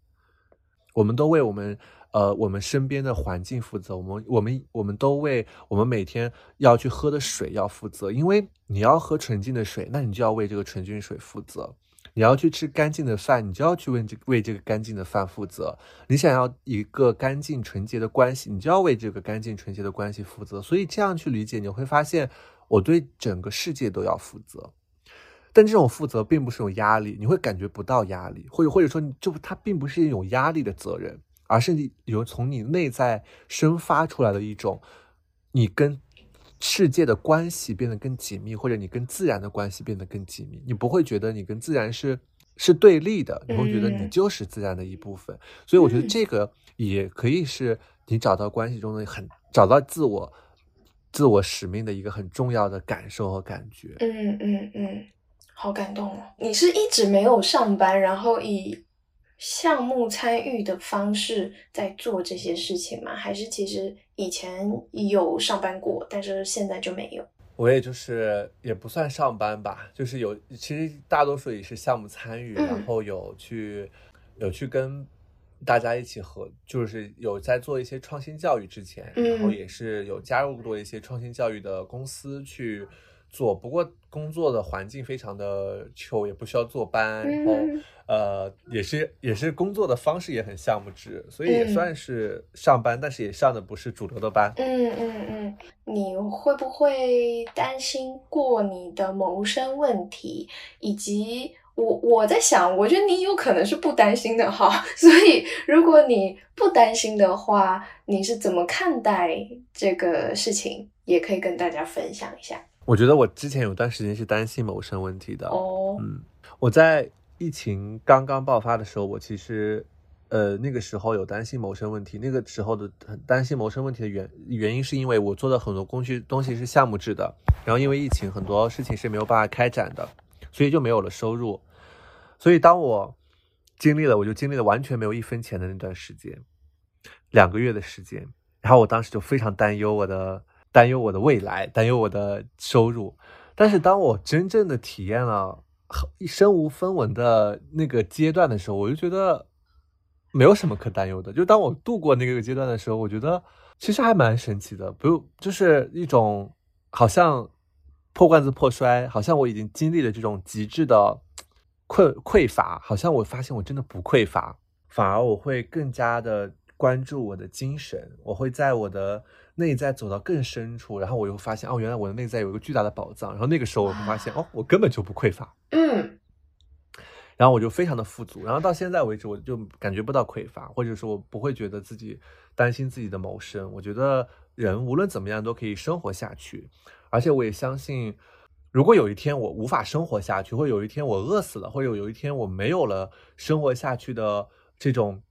我们都为我们呃我们身边的环境负责，我们我们我们都为我们每天要去喝的水要负责，因为你要喝纯净的水，那你就要为这个纯净水负责。你要去吃干净的饭，你就要去为这为这个干净的饭负责。你想要一个干净纯洁的关系，你就要为这个干净纯洁的关系负责。所以这样去理解，你会发现我对整个世界都要负责。但这种负责并不是有压力，你会感觉不到压力，或者或者说，就它并不是一种压力的责任，而是你有从你内在生发出来的一种你跟。世界的关系变得更紧密，或者你跟自然的关系变得更紧密，你不会觉得你跟自然是是对立的，你会觉得你就是自然的一部分。所以我觉得这个也可以是你找到关系中的很找到自我、自我使命的一个很重要的感受和感觉。嗯嗯嗯，好感动哦！你是一直没有上班，然后以。项目参与的方式在做这些事情吗？还是其实以前有上班过，但是现在就没有？我也就是也不算上班吧，就是有，其实大多数也是项目参与，然后有去有去跟大家一起合，就是有在做一些创新教育之前，然后也是有加入过一些创新教育的公司去。做不过工作的环境非常的 chill，也不需要坐班，然后呃也是也是工作的方式也很项目制，所以也算是上班，但是也上的不是主流的班。嗯嗯嗯，你会不会担心过你的谋生问题？以及我我在想，我觉得你有可能是不担心的哈。所以如果你不担心的话，你是怎么看待这个事情？也可以跟大家分享一下。我觉得我之前有段时间是担心谋生问题的。哦，嗯，我在疫情刚刚爆发的时候，我其实，呃，那个时候有担心谋生问题。那个时候的很担心谋生问题的原原因，是因为我做的很多工具东西是项目制的，然后因为疫情，很多事情是没有办法开展的，所以就没有了收入。所以当我经历了，我就经历了完全没有一分钱的那段时间，两个月的时间，然后我当时就非常担忧我的。担忧我的未来，担忧我的收入，但是当我真正的体验了身无分文的那个阶段的时候，我就觉得没有什么可担忧的。就当我度过那个阶段的时候，我觉得其实还蛮神奇的，不就是一种好像破罐子破摔，好像我已经经历了这种极致的匮匮乏，好像我发现我真的不匮乏，反而我会更加的关注我的精神，我会在我的。内在走到更深处，然后我又发现，哦，原来我的内在有一个巨大的宝藏。然后那个时候我会发现，哦，我根本就不匮乏。嗯。然后我就非常的富足。然后到现在为止，我就感觉不到匮乏，或者说我不会觉得自己担心自己的谋生。我觉得人无论怎么样都可以生活下去。而且我也相信，如果有一天我无法生活下去，或有一天我饿死了，或者有一天我没有了生活下去的这种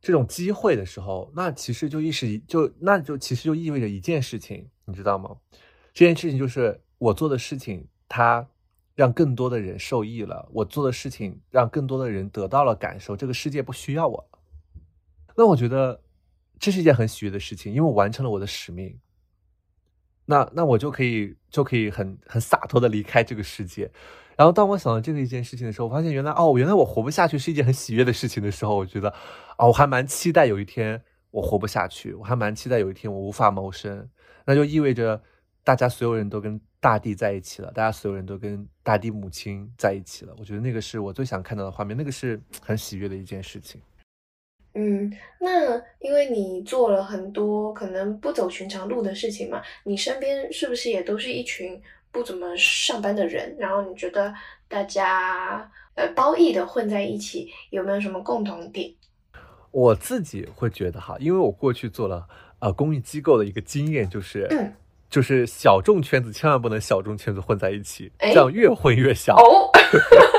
这种机会的时候，那其实就意识就那就其实就意味着一件事情，你知道吗？这件事情就是我做的事情，它让更多的人受益了。我做的事情让更多的人得到了感受，这个世界不需要我。那我觉得这是一件很喜悦的事情，因为我完成了我的使命。那那我就可以就可以很很洒脱的离开这个世界，然后当我想到这个一件事情的时候，我发现原来哦，原来我活不下去是一件很喜悦的事情的时候，我觉得哦，我还蛮期待有一天我活不下去，我还蛮期待有一天我无法谋生，那就意味着大家所有人都跟大地在一起了，大家所有人都跟大地母亲在一起了，我觉得那个是我最想看到的画面，那个是 很喜悦的一件事情。嗯，那因为你做了很多可能不走寻常路的事情嘛，你身边是不是也都是一群不怎么上班的人？然后你觉得大家呃褒义的混在一起，有没有什么共同点？我自己会觉得哈，因为我过去做了呃公益机构的一个经验，就是就是小众圈子千万不能小众圈子混在一起，这样越混越小。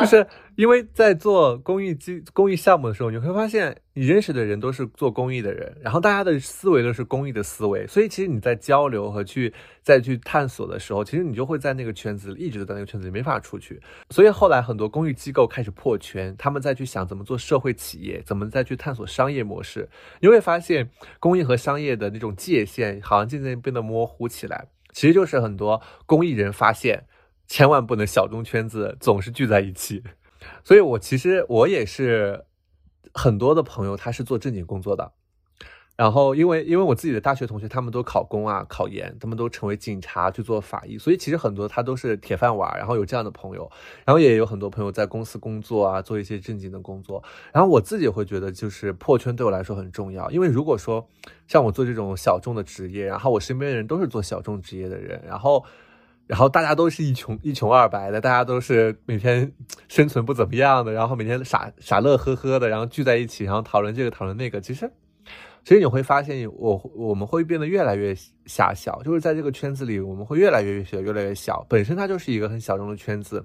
就是。因为在做公益机公益项目的时候，你会发现你认识的人都是做公益的人，然后大家的思维都是公益的思维，所以其实你在交流和去再去探索的时候，其实你就会在那个圈子里一直都在那个圈子里没法出去。所以后来很多公益机构开始破圈，他们再去想怎么做社会企业，怎么再去探索商业模式，你会发现公益和商业的那种界限好像渐渐变得模糊起来。其实就是很多公益人发现，千万不能小众圈子总是聚在一起。所以，我其实我也是很多的朋友，他是做正经工作的。然后，因为因为我自己的大学同学，他们都考公啊、考研，他们都成为警察去做法医，所以其实很多他都是铁饭碗。然后有这样的朋友，然后也有很多朋友在公司工作啊，做一些正经的工作。然后我自己会觉得，就是破圈对我来说很重要，因为如果说像我做这种小众的职业，然后我身边的人都是做小众职业的人，然后。然后大家都是一穷一穷二白的，大家都是每天生存不怎么样的，然后每天傻傻乐呵呵的，然后聚在一起，然后讨论这个讨论那个。其实，其实你会发现，我我们会变得越来越狭小，就是在这个圈子里，我们会越来越小，越来越小。本身它就是一个很小众的圈子，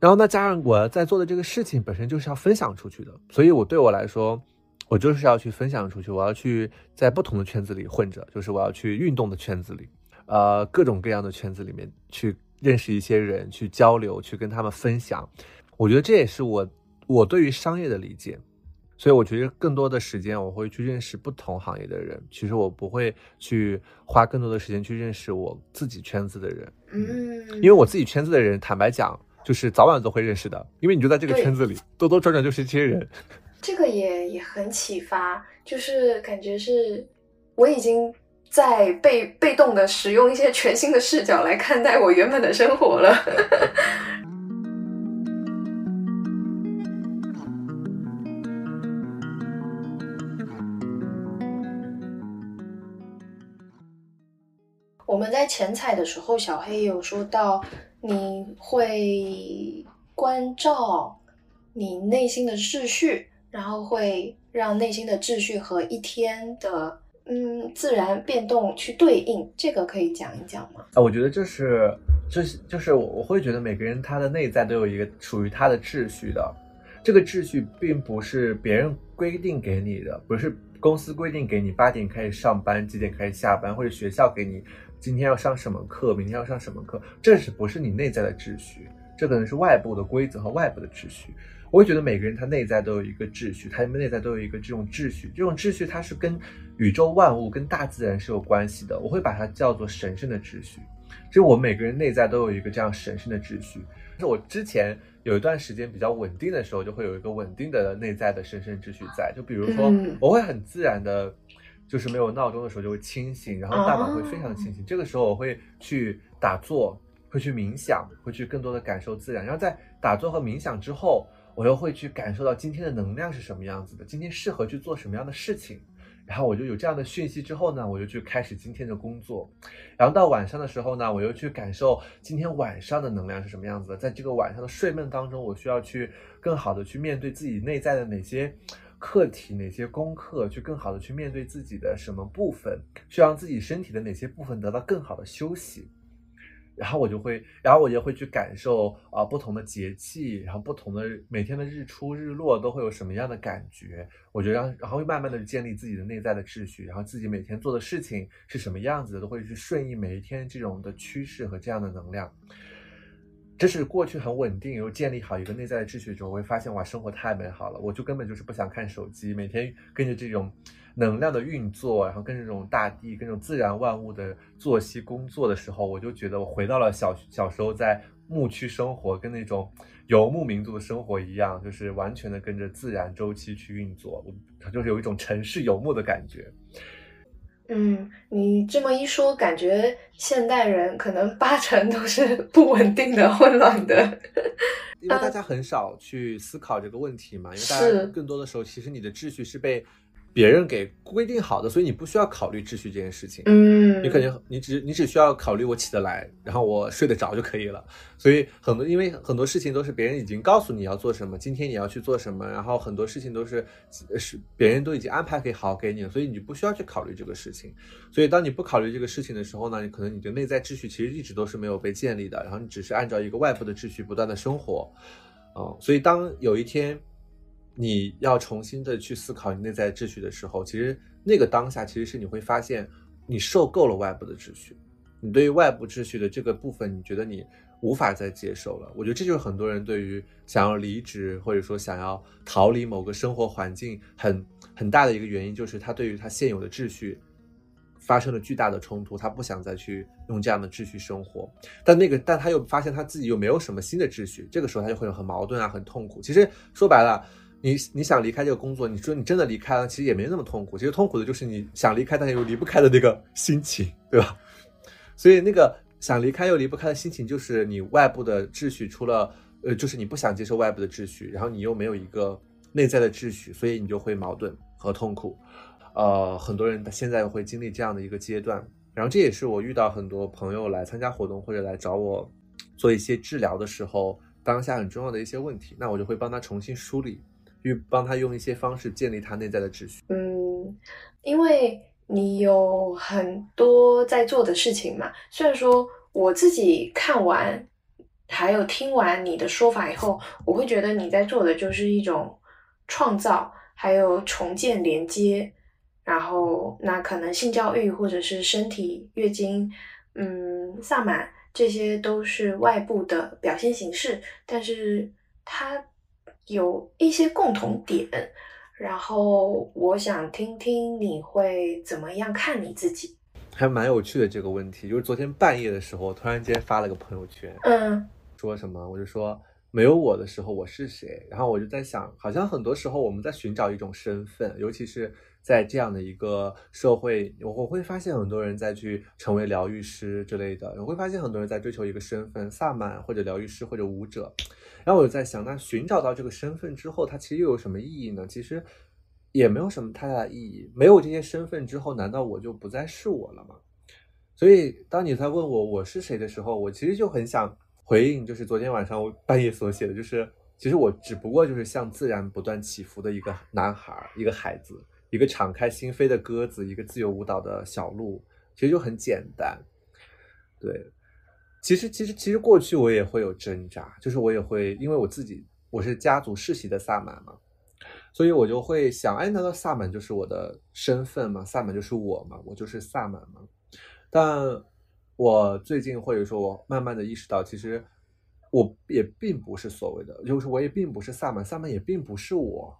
然后那加上我在做的这个事情本身就是要分享出去的，所以我对我来说，我就是要去分享出去，我要去在不同的圈子里混着，就是我要去运动的圈子里。呃，各种各样的圈子里面去认识一些人，去交流，去跟他们分享。我觉得这也是我我对于商业的理解。所以我觉得更多的时间我会去认识不同行业的人。其实我不会去花更多的时间去认识我自己圈子的人。嗯，因为我自己圈子的人，坦白讲，就是早晚都会认识的。因为你就在这个圈子里，兜兜转转就是这些人。这个也也很启发，就是感觉是我已经。在被被动的使用一些全新的视角来看待我原本的生活了。我们在前采的时候，小黑有说到，你会关照你内心的秩序，然后会让内心的秩序和一天的。嗯，自然变动去对应，这个可以讲一讲吗？啊，我觉得这是，就是就是我我会觉得每个人他的内在都有一个属于他的秩序的，这个秩序并不是别人规定给你的，不是公司规定给你八点开始上班，几点开始下班，或者学校给你今天要上什么课，明天要上什么课，这是不是你内在的秩序？这可能是外部的规则和外部的秩序。我会觉得每个人他内在都有一个秩序，他们内在都有一个这种秩序，这种秩序它是跟宇宙万物、跟大自然是有关系的。我会把它叫做神圣的秩序。就我们每个人内在都有一个这样神圣的秩序。是我之前有一段时间比较稳定的时候，就会有一个稳定的内在的神圣秩序在。就比如说，我会很自然的，就是没有闹钟的时候就会清醒，然后大脑会非常清醒。这个时候我会去打坐，会去冥想，会去更多的感受自然。然后在打坐和冥想之后。我又会去感受到今天的能量是什么样子的，今天适合去做什么样的事情，然后我就有这样的讯息之后呢，我就去开始今天的工作，然后到晚上的时候呢，我又去感受今天晚上的能量是什么样子的，在这个晚上的睡梦当中，我需要去更好的去面对自己内在的哪些。课题、哪些功课，去更好的去面对自己的什么部分，去让自己身体的哪些部分得到更好的休息。然后我就会，然后我也会去感受啊不同的节气，然后不同的每天的日出日落都会有什么样的感觉。我觉得，然后会慢慢的建立自己的内在的秩序，然后自己每天做的事情是什么样子的，都会去顺应每一天这种的趋势和这样的能量。这是过去很稳定，又建立好一个内在的秩序之后，我会发现哇，生活太美好了。我就根本就是不想看手机，每天跟着这种。能量的运作，然后跟这种大地、跟这种自然万物的作息工作的时候，我就觉得我回到了小小时候在牧区生活，跟那种游牧民族的生活一样，就是完全的跟着自然周期去运作，它就是有一种城市游牧的感觉。嗯，你这么一说，感觉现代人可能八成都是不稳定的、混乱的，因为大家很少去思考这个问题嘛，因为大家更多的时候，其实你的秩序是被。别人给规定好的，所以你不需要考虑秩序这件事情。嗯，你肯定你只你只需要考虑我起得来，然后我睡得着就可以了。所以很多因为很多事情都是别人已经告诉你要做什么，今天你要去做什么，然后很多事情都是是别人都已经安排给好给你了，所以你就不需要去考虑这个事情。所以当你不考虑这个事情的时候呢，你可能你的内在秩序其实一直都是没有被建立的，然后你只是按照一个外部的秩序不断的生活。嗯，所以当有一天。你要重新的去思考你内在秩序的时候，其实那个当下其实是你会发现你受够了外部的秩序，你对于外部秩序的这个部分，你觉得你无法再接受了。我觉得这就是很多人对于想要离职或者说想要逃离某个生活环境很很大的一个原因，就是他对于他现有的秩序发生了巨大的冲突，他不想再去用这样的秩序生活。但那个但他又发现他自己又没有什么新的秩序，这个时候他就会很矛盾啊，很痛苦。其实说白了。你你想离开这个工作，你说你真的离开了，其实也没那么痛苦。其实痛苦的就是你想离开，但又离不开的那个心情，对吧？所以那个想离开又离不开的心情，就是你外部的秩序出了，呃，就是你不想接受外部的秩序，然后你又没有一个内在的秩序，所以你就会矛盾和痛苦。呃，很多人现在会经历这样的一个阶段，然后这也是我遇到很多朋友来参加活动或者来找我做一些治疗的时候，当下很重要的一些问题，那我就会帮他重新梳理。去帮他用一些方式建立他内在的秩序。嗯，因为你有很多在做的事情嘛。虽然说我自己看完还有听完你的说法以后，我会觉得你在做的就是一种创造，还有重建连接。然后，那可能性教育或者是身体月经，嗯，萨满这些都是外部的表现形式，但是它。有一些共同点，然后我想听听你会怎么样看你自己，还蛮有趣的这个问题。就是昨天半夜的时候，突然间发了个朋友圈，嗯，说什么？我就说没有我的时候我是谁？然后我就在想，好像很多时候我们在寻找一种身份，尤其是在这样的一个社会，我我会发现很多人在去成为疗愈师之类的，我会发现很多人在追求一个身份，萨满或者疗愈师或者舞者。然后我就在想，那寻找到这个身份之后，它其实又有什么意义呢？其实也没有什么太大的意义。没有这些身份之后，难道我就不再是我了吗？所以，当你在问我我是谁的时候，我其实就很想回应，就是昨天晚上我半夜所写的，就是其实我只不过就是像自然不断起伏的一个男孩，一个孩子，一个敞开心扉的鸽子，一个自由舞蹈的小鹿，其实就很简单，对。其实，其实，其实过去我也会有挣扎，就是我也会，因为我自己我是家族世袭的萨满嘛，所以我就会想，哎，难道萨满就是我的身份吗？萨满就是我吗？我就是萨满吗？但我最近或者说，我慢慢的意识到，其实我也并不是所谓的，就是我也并不是萨满，萨满也并不是我。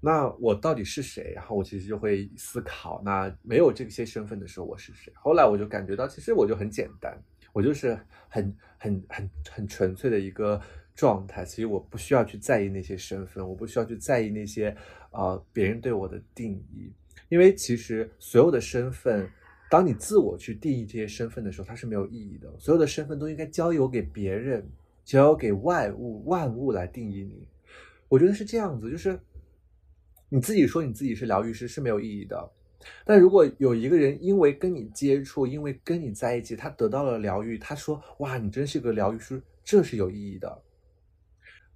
那我到底是谁？然后我其实就会思考，那没有这些身份的时候，我是谁？后来我就感觉到，其实我就很简单。我就是很很很很纯粹的一个状态，其实我不需要去在意那些身份，我不需要去在意那些呃别人对我的定义，因为其实所有的身份，当你自我去定义这些身份的时候，它是没有意义的。所有的身份都应该交由给别人，交由给外物万物来定义你。我觉得是这样子，就是你自己说你自己是疗愈师是没有意义的。但如果有一个人因为跟你接触，因为跟你在一起，他得到了疗愈，他说：“哇，你真是个疗愈师，这是有意义的。”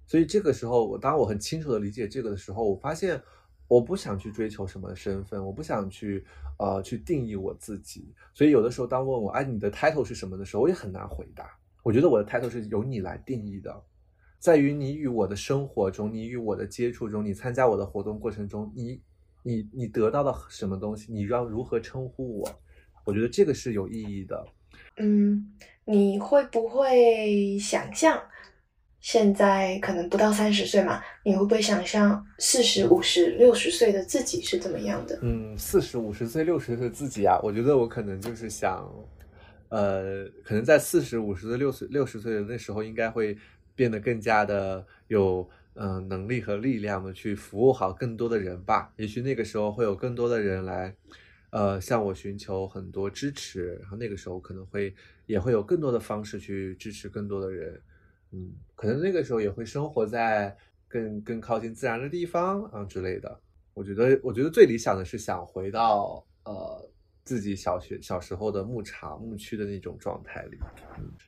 所以这个时候，我当我很清楚的理解这个的时候，我发现我不想去追求什么身份，我不想去呃去定义我自己，所以有的时候当问我哎你的 title 是什么的时候，我也很难回答。我觉得我的 title 是由你来定义的，在于你与我的生活中，你与我的接触中，你参加我的活动过程中，你你你得到了什么东西，你要如何称呼我？我觉得这个是有意义的。嗯，你会不会想象？现在可能不到三十岁嘛，你会不会想象四十五十六十岁的自己是怎么样的？嗯，四十五十岁六十岁自己啊，我觉得我可能就是想，呃，可能在四十五十岁六十六十岁的那时候，应该会变得更加的有嗯能力和力量的去服务好更多的人吧。也许那个时候会有更多的人来，呃，向我寻求很多支持，然后那个时候可能会也会有更多的方式去支持更多的人。嗯，可能那个时候也会生活在更更靠近自然的地方啊之类的。我觉得，我觉得最理想的是想回到呃自己小学小时候的牧场牧区的那种状态里。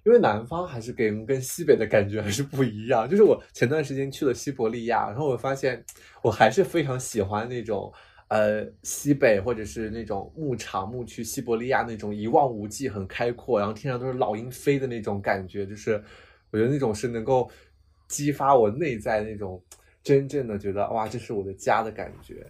因为南方还是给人跟西北的感觉还是不一样。就是我前段时间去了西伯利亚，然后我发现我还是非常喜欢那种呃西北或者是那种牧场牧区西伯利亚那种一望无际、很开阔，然后天上都是老鹰飞的那种感觉，就是。我觉得那种是能够激发我内在那种真正的觉得哇，这是我的家的感觉。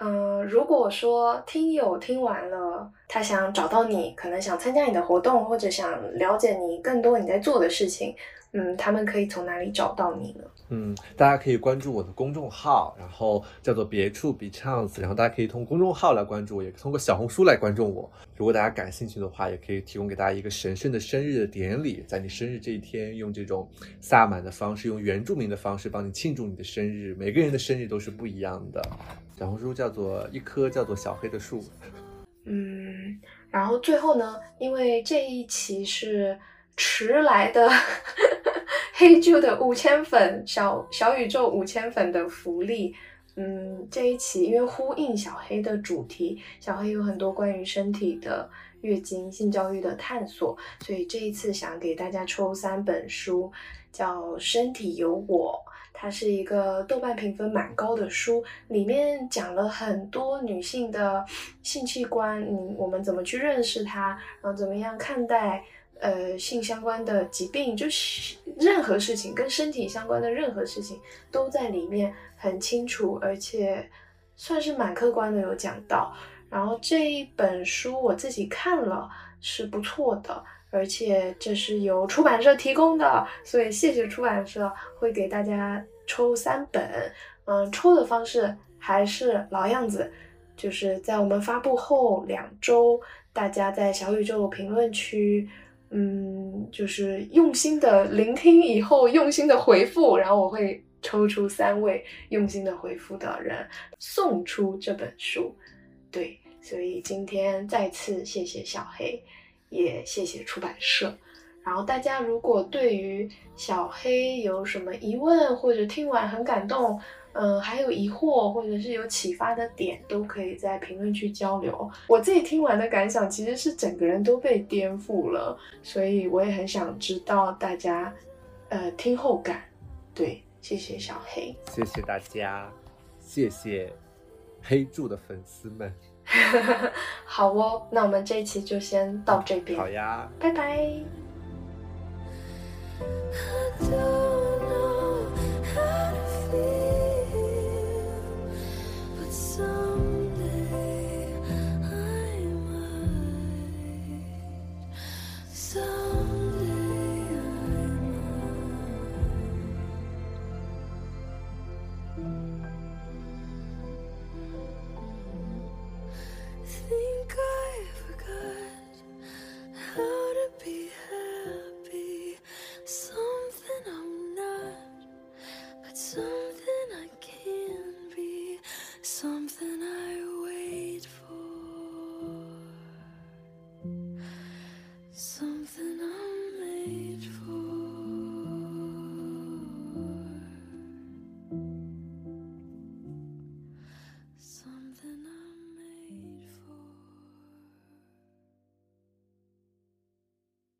嗯，如果说听友听完了，他想找到你，可能想参加你的活动，或者想了解你更多你在做的事情。嗯，他们可以从哪里找到你呢？嗯，大家可以关注我的公众号，然后叫做别处比 chance，然后大家可以通过公众号来关注我，也通过小红书来关注我。如果大家感兴趣的话，也可以提供给大家一个神圣的生日的典礼，在你生日这一天，用这种萨满的方式，用原住民的方式帮你庆祝你的生日。每个人的生日都是不一样的。小红书叫做一棵叫做小黑的树。嗯，然后最后呢，因为这一期是。迟来的 黑旧的五千粉小小宇宙五千粉的福利，嗯，这一期因为呼应小黑的主题，小黑有很多关于身体的月经、性教育的探索，所以这一次想给大家抽三本书，叫《身体有我》，它是一个豆瓣评分蛮高的书，里面讲了很多女性的性器官，嗯，我们怎么去认识它，然后怎么样看待。呃，性相关的疾病，就是任何事情跟身体相关的任何事情都在里面很清楚，而且算是蛮客观的有讲到。然后这一本书我自己看了是不错的，而且这是由出版社提供的，所以谢谢出版社会给大家抽三本。嗯，抽的方式还是老样子，就是在我们发布后两周，大家在小宇宙评论区。嗯，就是用心的聆听以后，用心的回复，然后我会抽出三位用心的回复的人，送出这本书。对，所以今天再次谢谢小黑，也谢谢出版社。然后大家如果对于小黑有什么疑问，或者听完很感动。嗯，还有疑惑或者是有启发的点，都可以在评论区交流。我自己听完的感想，其实是整个人都被颠覆了，所以我也很想知道大家，呃，听后感。对，谢谢小黑，谢谢大家，谢谢黑柱的粉丝们。好哦，那我们这一期就先到这边。好呀，拜拜。